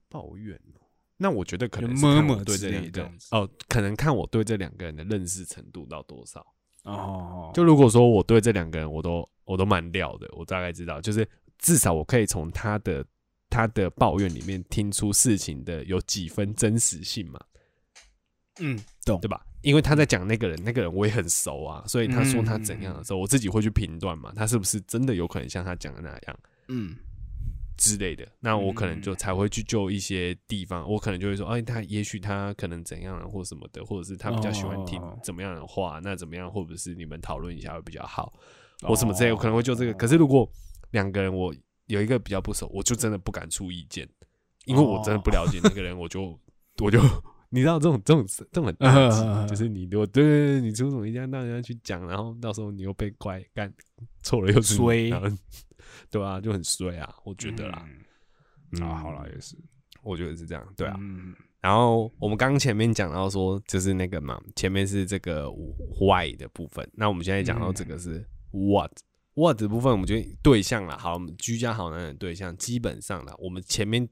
抱怨哦，那我觉得可能就是看我 murmur 对这两个人这样子哦，可能看我对这两个人的认识程度到多少。哦，就如果说我对这两个人我都我都蛮料的，我大概知道，就是至少我可以从他的他的抱怨里面听出事情的有几分真实性嘛，嗯，懂对吧？因为他在讲那个人，那个人我也很熟啊，所以他说他怎样的时候，我自己会去评断嘛，他是不是真的有可能像他讲的那样嗯之类的，那我可能就才会去就一些地方，我可能就会说，哎，他也许他可能怎样了或什么的，或者是他比较喜欢听哦怎么样的话，那怎么样，或者是你们讨论一下会比较好。哦或什么之类，我可能会就这个。可是如果两个人我有一个比较不熟，我就真的不敢出意见，因为我真的不了解那个人，我就我就你知道这种这种这种很大忌，就是你如果对对对，你出什么意见让人家去讲，然后到时候你又被怪干错了又衰。对啊，就很衰啊，我觉得啦，嗯。啊，嗯好了，也是，我觉得是这样，对啊。嗯。然后我们刚刚前面讲到说，就是那个嘛，前面是这个 why 的部分，那我们现在讲到这个是 what。What 的部分，我们就对象啦。好，我们居家好男人对象，基本上啦，我们前面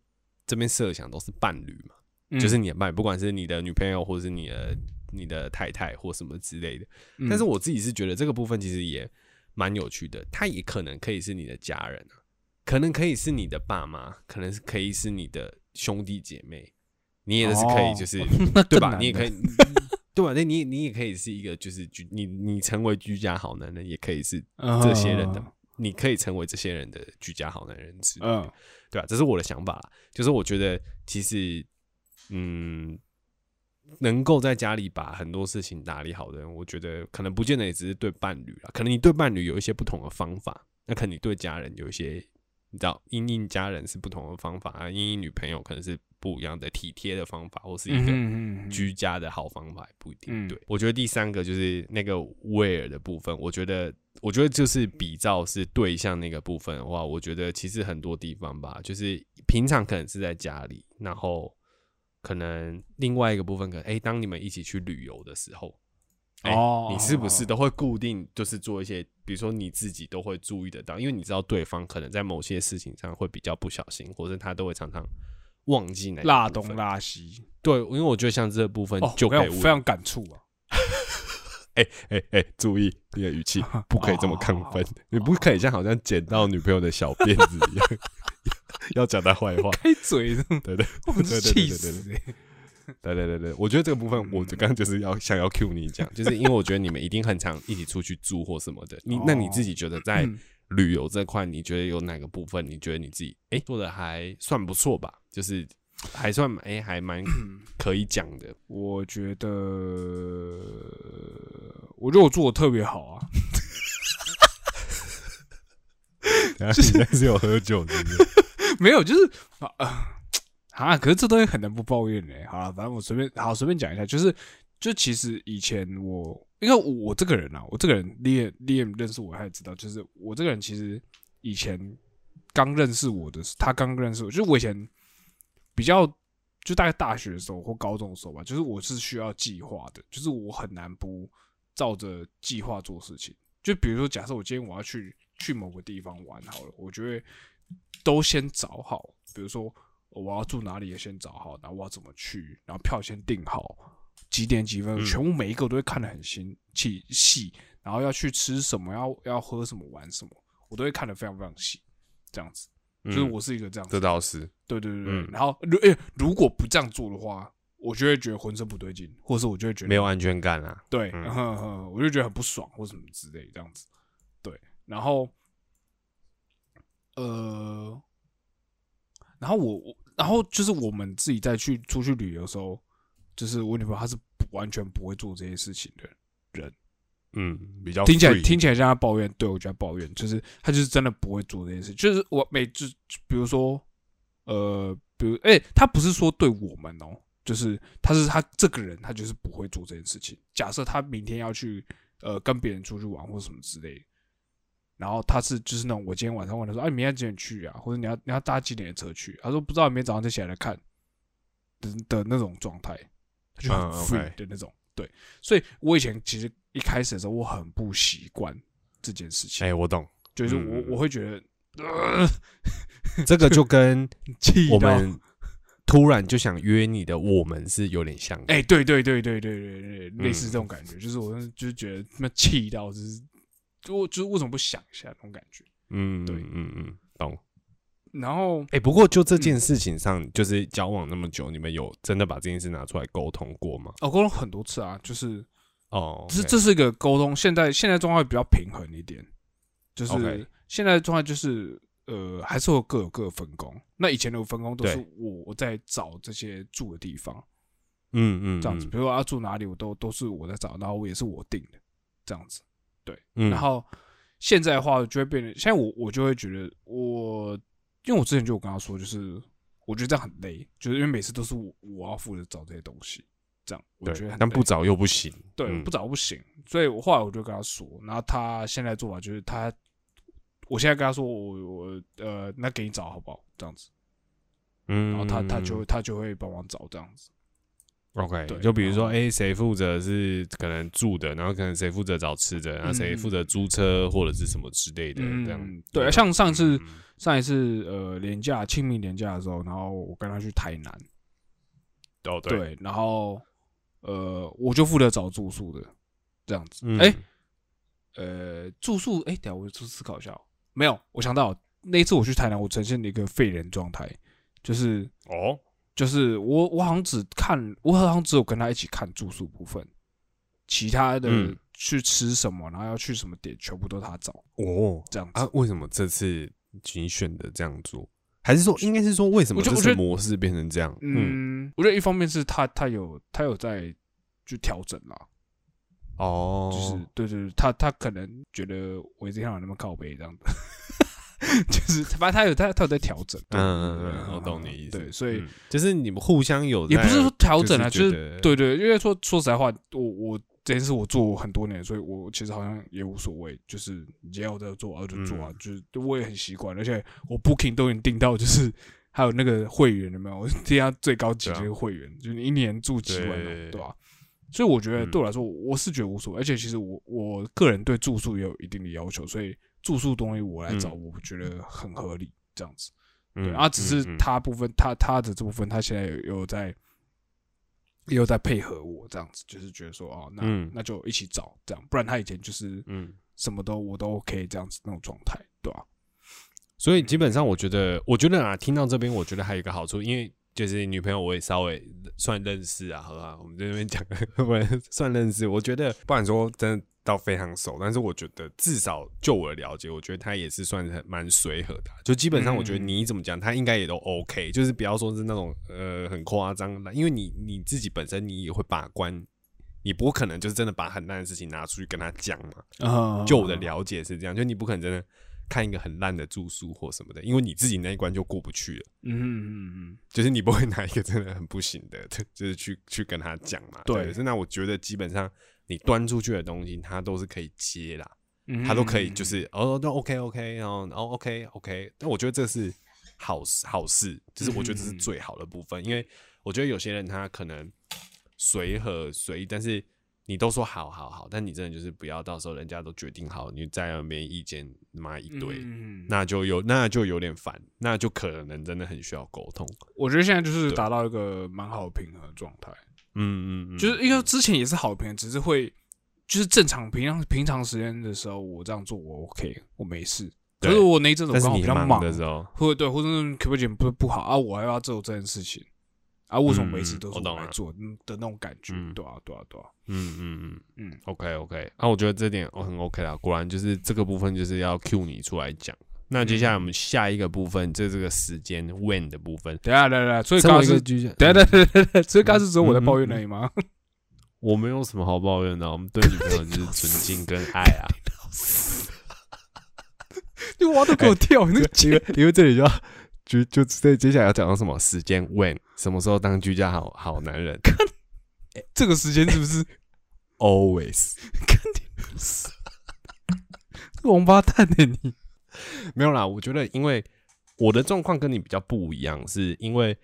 这边设想都是伴侣嘛，嗯就是你的伴侣，不管是你的女朋友，或者是你的你的太太，或什么之类的。嗯但是我自己是觉得这个部分其实也蛮有趣的，他也可能可以是你的家人啊，可能可以是你的爸妈，可能是可以是你的兄弟姐妹，你也是可以，哦就是、那对吧？你也可以，对吧？那你你也可以是一个，就是居你你成为居家好男人，也可以是这些人的，你可以成为这些人的居家好男人之类的嗯对吧、这是我的想法啦，就是我觉得其实，嗯，能够在家里把很多事情打理好的人，我觉得可能不见得也只是对伴侣啊，可能你对伴侣有一些不同的方法，那可能你对家人有一些，你知道，因应家人是不同的方法啊，因应女朋友可能是不一样的体贴的方法，或是一个嗯居家的好方法也不一定。嗯对我觉得第三个就是那个 where 的部分，我觉得我觉得就是比照是对象那个部分的话，我觉得其实很多地方吧，就是平常可能是在家里，然后可能另外一个部分可能，哎、当你们一起去旅游的时候。哎、哦你是不是都会固定，就是做一些，比如说你自己都会注意得到，因为你知道对方可能在某些事情上会比较不小心，或者他都会常常忘记那个拉东拉西，对，因为我觉得像这部分哦，就非常感触啊。哎哎哎，注意你的语气，不可以这么亢奋。你不可以像好像捡到女朋友的小辫子一样，要讲他坏话。开嘴，对对我对对是气对死对！对对对对，我觉得这个部分，我刚刚就是要想要 cue 你讲，就是因为我觉得你们一定很常一起出去住或什么的，你那你自己觉得在嗯旅游这块，你觉得有哪个部分，你觉得你自己哎做的还算不错吧？就是还算哎还蛮可以讲的。我觉得，我觉得我做的特别好啊。就是现在是有喝酒是不是？没有，就是啊啊啊！可是这东西很难不抱怨嘞。好了，反正我随便好随便讲一下，就是就其实以前我，因为我我这个人啊，我这个人 Liam Liam 认识我，他也知道，就是我这个人其实以前刚认识我的时，他刚认识我，就是我以前比较就大概大学的时候或高中的时候吧，就是我是需要计划的，就是我很难不照着计划做事情。就比如说，假设我今天我要去去某个地方玩好了，我就会都先找好，比如说我要住哪里也先找好，然后我要怎么去，然后票先订好，几点几分，嗯全部每一个我都会看得很细细细，然后要去吃什么，要要喝什么，玩什么，我都会看得非常非常细，这样子，就是嗯我是一个这样子这倒是，对对对对，嗯然后如诶、如果不这样做的话，我就会觉得浑身不对劲，或者是我就会觉得没有安全感啊。对，我就觉得很不爽或什么之类这样子。对，然后呃，然后我我然后就是我们自己再去出去旅游的时候，就是我女朋友她是不完全不会做这些事情的人，嗯，比较听起来听起来像她抱怨，对我就在抱怨，就是她就是真的不会做这件事，就是我每就比如说呃，比如哎、她不是说对我们哦，就是他是他这个人，他就是不会做这件事情。假设他明天要去呃跟别人出去玩或什么之类的，然后他是就是那种我今天晚上问他说，哎、你明天几点去啊？或者你要你要搭几点的车去？他说不知道，明天早上再起来来看的的那种状态，他就很嗯 free 的那种。对，所以我以前其实一开始的时候，我很不习惯这件事情，哎，我懂，就是我嗯我会觉得。呃 这个就跟 我们突然就想约你的我们是有点像的。哎、对对对对对对对，类似嗯这种感觉，就是我就是觉得他妈气到，就是就就是为什么不想一下那种感觉。嗯，对嗯嗯嗯，懂。然后哎，不过就这嗯件事情上，就是交往那么久，你们有真的把这件事拿出来沟通过吗？哦，沟通很多次啊，就是哦，这这是一个沟通，现在现在状态比较平衡一点，就是现在的状态就是呃，还是会各有各的分工。那以前的分工都是我我在找这些住的地方，嗯嗯，这样子，嗯比如说要住哪里，我都都是我在找，然后我也是我定的，这样子。嗯，然后现在的话就会变得，现在我我就会觉得我，因为我之前就有跟他说，就是我觉得这样很累，就是因为每次都是我我要负责找这些东西，这样我觉得但不找又不行。对、嗯。不找不行，所以我后来我就跟他说，然后他现在做法就是他，我现在跟他说我我呃那给你找好不好？这样子，嗯，然后他他就他就会帮忙找这样子，OK，对就比如说，哎，谁负责是可能住的，然后可能谁负责找吃的，然后谁嗯负责租车或者是什么之类的，这样嗯。对像上次嗯上一次呃年假清明年假的时候，然后我跟他去台南。哦对，对，然后呃，我就负责找住宿的这样子。嗯哎、呃，住宿，哎、等下我去思考一下哦，没有，我想到那一次我去台南，我呈现了一个废人状态，就是哦，就是我我好像只看，我好像只有跟他一起看住宿部分，其他的嗯去吃什么，然后要去什么点，全部都他找哦这样子。啊，为什么这次你选的这样做？还是说，应该是说，为什么这次模式变成这样？嗯，嗯，我觉得一方面是他他有他有在去调整啦，哦，就是对对对，他他可能觉得我这样那么靠背这样子，就是反正他有他他有在调整，对嗯嗯嗯，我懂你意思。对，所以嗯就是你们互相有，也不是说调整啊，就是对对，因为说说实在话，我我这件事我做很多年，所以我其实好像也无所谓，就是你要这样做，我就做啊，嗯就是我也很习惯，而且我 Booking 都已经订到，就是还有那个会员有没有？我订到最高级的个会员，就是一年住几晚对吧？所以我觉得嗯对我来说，我是觉得无所谓，而且其实我我个人对住宿也有一定的要求，所以住宿东西我来找，嗯。我觉得很合理，这样子。嗯对，啊，只是他部分，他他的这部分，他现在有有在，也有在配合我这样子，就是觉得说，哦，那、嗯。那就一起找这样，不然他以前就是嗯，什么都我都 OK 这样子那种状态，对吧、所以基本上，我觉得，我觉得啊，听到这边，我觉得还有一个好处，因为就是女朋友我也稍微算认识啊，好吧，我们在那边讲，不然算认识。我觉得不然说真的到非常熟，但是我觉得至少就我的了解，我觉得他也是算蛮随和的啊。就基本上，我觉得你怎么讲，他应该也都 OK，就是不要说是那种呃很夸张的，因为你你自己本身你也会把关。你不可能就是真的把很烂的事情拿出去跟他讲嘛？啊就我的了解是这样，就你不可能真的看一个很烂的住宿或什么的，因为你自己那一关就过不去了。嗯嗯嗯嗯，就是你不会拿一个真的很不行的，就是去去跟他讲嘛。对是那我觉得基本上你端出去的东西，他都是可以接啦，嗯他都可以就是哦，都 OK OK，然后哦 OK OK，但我觉得这是好事好事，就是我觉得这是最好的部分，因为我觉得有些人他可能随和随意，但是你都说好好好，但你真的就是不要到时候人家都决定好，你在那边意见妈一堆，嗯那就有那就有点烦，那就可能真的很需要沟通。我觉得现在就是达到一个蛮好的平衡的状态，嗯嗯嗯，就是因为之前也是好朋友，只是会就是正常平常平常时间的时候，我这样做我 OK，我没事。可是我那一阵子比较忙的时候，或者对，或者是可不可以不不好啊？我还要做这件事情啊？为什么每次嗯都是我来做嗯的那种感觉？嗯对啊，对啊，对啊，嗯嗯嗯嗯，，OK OK，啊，我觉得这点我很 OK 啦，果然就是这个部分就是要 cue 你出来讲。那接下来我们下一个部分，就是这个时间 when 的部分。等一下，等下，所以刚刚是，为一个居家，等一下，等一下，等一下，所以刚刚是只有我在抱怨嗯。嗯嗯而已吗？我没有什么好抱怨的，我们对女朋友就是尊敬跟爱啊。你挖 都给我跳，那个因为因为这里就要就就在接下来要讲到什么时间？when 什么时候当居家好好男人？看这个时间是不是？Always 王八蛋呢？你 没有啦。我觉得因为我的状况跟你比较不一样，是因为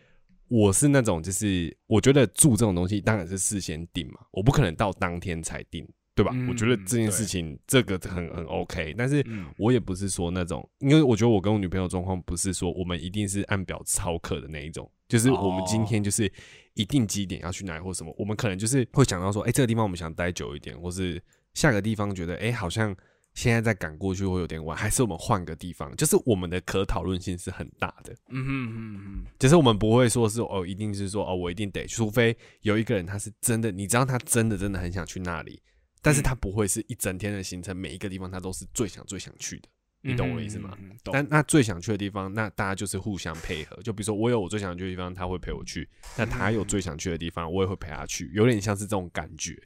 我是那种就是我觉得住这种东西当然是事先定嘛，我不可能到当天才定，对吧？嗯我觉得这件事情这个很很 OK，但是嗯我也不是说那种，因为我觉得我跟我女朋友状况不是说我们一定是按表操课的那一种，就是我们今天就是一定几点要去哪里或什么，我们可能就是会想到说，哎、这个地方我们想待久一点，或是下个地方觉得，哎、好像现在再赶过去会有点晚，还是我们换个地方，就是我们的可讨论性是很大的，嗯哼嗯嗯就是我们不会说是哦，一定是说哦，我一定得，除非有一个人他是真的，你知道他真的真的很想去那里，但是他不会是一整天的行程，每一个地方他都是最想最想去的。你懂我意思吗？但那最想去的地方，那大家就是互相配合。就比如说，我有我最想去的地方，他会陪我去；那他有最想去的地方，我也会陪他去，有点像是这种感觉。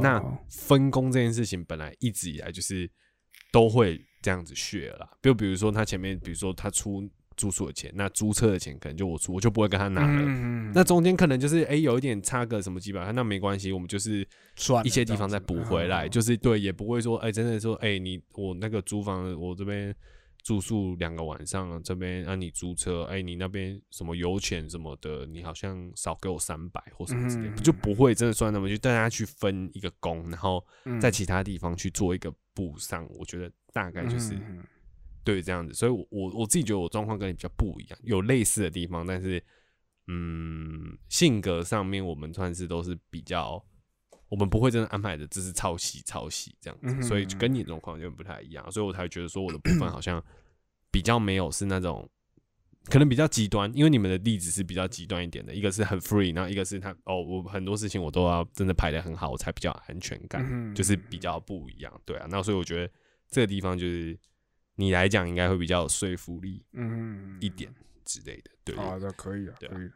那分工这件事情，本来一直以来就是都会这样子削啦。就比如说，他前面，比如说他出住宿的钱，那租车的钱可能就我出，我就不会跟他拿了。嗯那中间可能就是哎、诶有一点差个什么几百块，那没关系，我们就是算一些地方再补回来，就是对，也不会说哎、真的说哎、你我那个租房我这边住宿两个晚上，这边啊你租车，哎、你那边什么油钱什么的，你好像少给我三百或什么之类的，嗯。就不会真的算那么就大家去分一个工，然后嗯。在其他地方去做一个补上，我觉得大概就是。对，这样子，所以我，我我自己觉得我状况跟你比较不一样，有类似的地方，但是，嗯，性格上面我们算是都是比较，我们不会真的安排的，只是抄袭抄袭这样子，嗯所以就跟你的状况有点不太一样，所以我才觉得说我的部分好像比较没有是那种，可能比较极端，因为你们的例子是比较极端一点的，一个是很 free，然后一个是他哦，我很多事情我都要真的排的很好，我才比较安全感，嗯就是比较不一样，对啊，那所以我觉得这个地方就是你来讲应该会比较有说服力嗯一点之类的，对好的，可以啊，可以啊。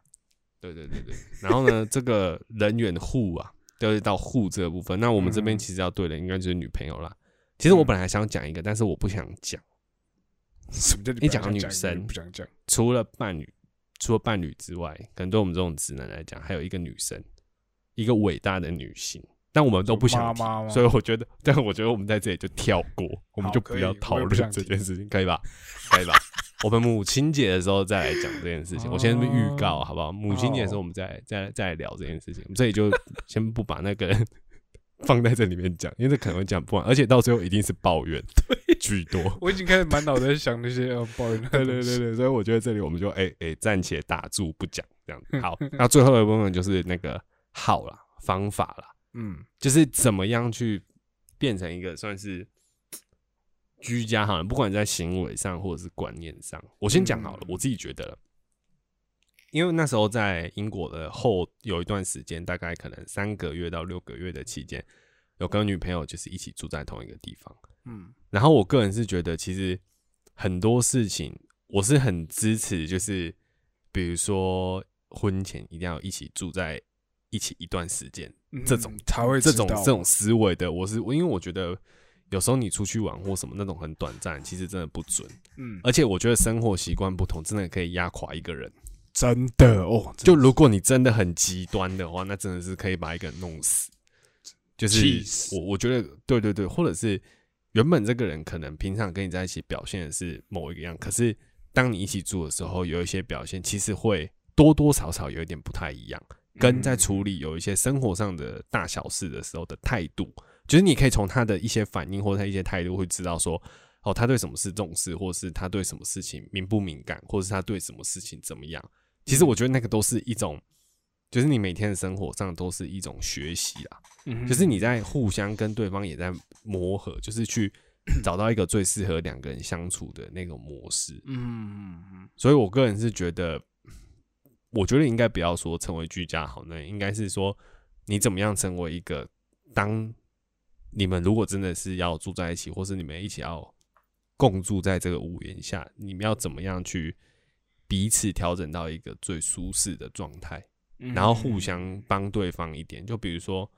对对对对。然后呢，这个人员户啊，就是到护这个部分，那我们这边嗯其实要对的应该就是女朋友啦。其实我本来还想讲一个，但是我不想讲，什么叫你讲女生不想讲？除了伴侣，除了伴侣之外，可能对我们这种直男来讲，还有一个女生，一个伟大的女性。但我们都不想提妈妈所以我觉得，但我觉得我们在这里就跳过，我们就不要讨论这件事情，可以吧？可以吧？我们母亲节的时候再来讲这件事情，我先预告好不好？母亲节的时候我们再再再来聊这件事情，我们这里就先不把那个人 放在这里面讲，因为这可能会讲不完，而且到最后一定是抱怨 对居多。我已经开始满脑子在想那些呃抱怨对。对对对，所以我觉得这里我们就哎哎、暂且打住不讲这样子。好，那最后的部分就是那个好了，方法啦，嗯就是怎么样去变成一个算是居家好像，不管在行为上或者是观念上，我先讲好了，嗯我自己觉得了。因为那时候在英国的后有一段时间，大概可能三个月到六个月的期间，有跟女朋友就是一起住在同一个地方。嗯然后我个人是觉得，其实很多事情我是很支持，就是比如说婚前一定要一起住在一起一段时间，嗯这种才会这种这种思维的，我是因为我觉得有时候你出去玩或什么那种很短暂，其实真的不准，嗯而且我觉得生活习惯不同，真的可以压垮一个人。真的哦，就如果你真的很极端的话，那真的是可以把一个人弄死。就是我我觉得对对对，或者是原本这个人可能平常跟你在一起表现的是某一个样，可是当你一起住的时候，有一些表现其实会多多少少有一点不太一样。跟在处理有一些生活上的大小事的时候的态度，就是你可以从他的一些反应或者他一些态度，会知道说，哦，他对什么事重视，或是他对什么事情敏不敏感，或是他对什么事情怎么样。其实我觉得那个都是一种，就是你每天的生活上都是一种学习啦，嗯就是你在互相跟对方也在磨合，就是去 找到一个最适合两个人相处的那种模式。嗯嗯所以我个人是觉得，我觉得应该不要说成为居家好男，应该是说你怎么样成为一个，当你们如果真的是要住在一起，或是你们一起要共住在这个屋檐下，你们要怎么样去彼此调整到一个最舒适的状态，嗯然后互相帮对方一点。就比如说，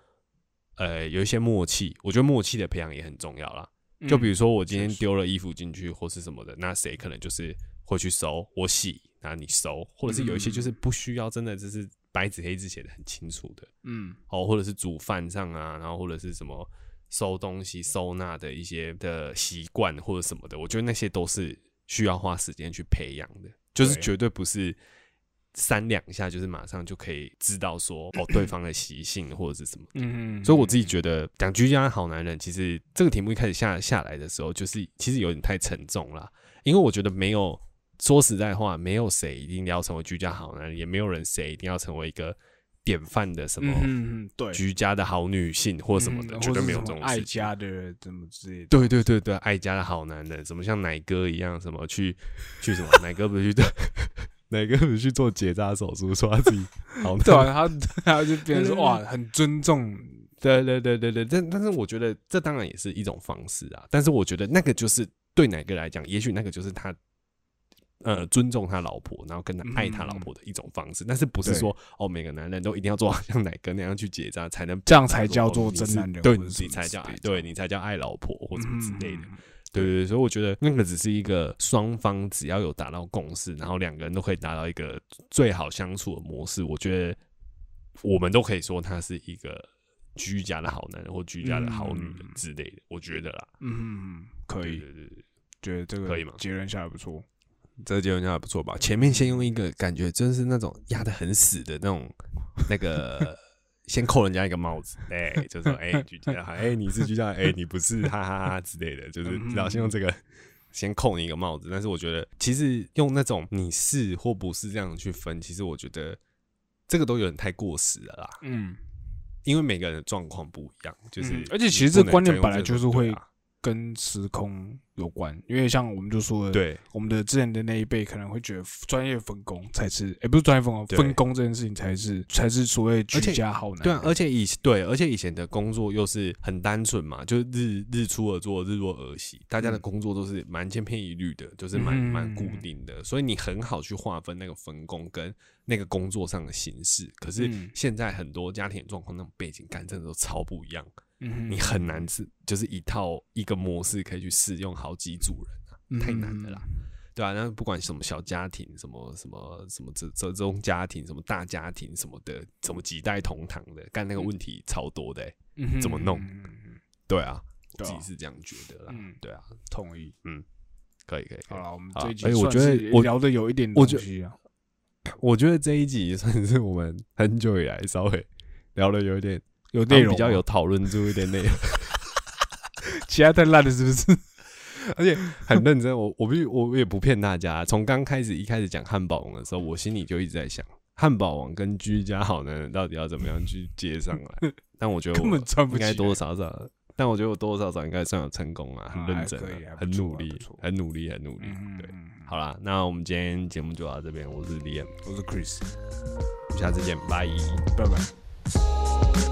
呃，有一些默契，我觉得默契的培养也很重要啦。就比如说我今天丢了衣服进去或是什么的，那谁可能就是会去收，我洗，然后你收，或者是有一些就是不需要真的就是白纸黑字写的很清楚的，嗯哦，或者是煮饭上啊，然后或者是什么收东西、收纳的一些的习惯或者什么的，我觉得那些都是需要花时间去培养的，就是绝对不是三两下就是马上就可以知道说哦对方的习性或者是什么。嗯，所以我自己觉得讲居家好男人，其实这个题目一开始下下来的时候，就是其实有点太沉重了，因为我觉得没有说实在话，没有谁一定要成为居家好男人，也没有人谁一定要成为一个典范的什么对居家的好女性或什么的，嗯绝对没有这种爱。家的怎么之类的，对对对对，爱家的好男人，什么像奶哥一样，什么去去什么奶哥不是去 奶哥不是去做结扎手术，说他自己好男对人啊，他他就变成说哇，很尊重，对对对对对，但但是我觉得这当然也是一种方式啊。但是我觉得那个就是对奶哥来讲，也许那个就是他呃尊重他老婆，然后跟他爱他老婆的一种方式。但是不是说哦，每个男人都一定要做好像奶哥那样去结扎，才能这样才叫做真男人对你才叫对你才叫爱老婆或什么之类的。嗯对对对，所以我觉得那个只是一个双方只要有达到共识，然后两个人都可以达到一个最好相处的模式，我觉得我们都可以说他是一个居家的好男人或居家的好女人嗯之类的，我觉得啦。嗯可以，对对对对，觉得这个可以吗？结论下来不错，这个结论还不错吧？前面先用一个感觉真是那种压得很死的那种 那个。先扣人家一个帽子，哎、就说哎、居家好，哎、你是居家，哎、你不是，哈哈哈之类的，就是嗯然后先用这个先扣你一个帽子。但是我觉得，其实用那种你是或不是这样去分，其实我觉得这个都有点太过时了啦。嗯，因为每个人的状况不一样，就是、嗯而且其实这观念本来就就是会啊、跟时空有关，因为像我们就说了，对。我们的之前的那一辈可能会觉得专业分工才是，也、不是专业分工，分工这件事情才是才是所谓居家好男。对啊，而且以对，而且以前的工作又是很单纯嘛，就是日日出而作，日落而息，大家的嗯。工作都是蛮千篇一律的，就是蛮嗯蛮固定的，所以你很好去划分那个分工跟那个工作上的形式。可是嗯。现在很多家庭状况那种背景感真的都超不一样，嗯哼你很难是就是一套一个模式可以去适用好几组人啊，太难的啦。对啊，那不管什么小家庭，什么什么什么这这这种家庭，什么大家庭什么的，什么几代同堂的，干那个问题超多的、欸。嗯怎么弄对啊，自己是这样觉得啦。嗯对啊，同意。嗯可以。可以好了，我们好这一集我算是觉得我聊的有一点我觉东西啊，我觉得这一集算是我们很久以来稍微聊的有一点有内容比较有，讨论出一点内容，其他太烂了是不是？而且很认真。我我不我也不骗大家，从刚开始一开始讲汉堡王的时候，我心里就一直在想，汉堡王跟居家好男人到底要怎么样去接上来？但我觉得根我本穿不应该多多少少，但我觉得我多多少少应该算有成功啊，很认真、啊，很努力很努力，很努力。嗯，对，嗯，好啦，那我们今天节目就到这边，我是 Liam，我是 Chris，我们下次见，拜。拜拜。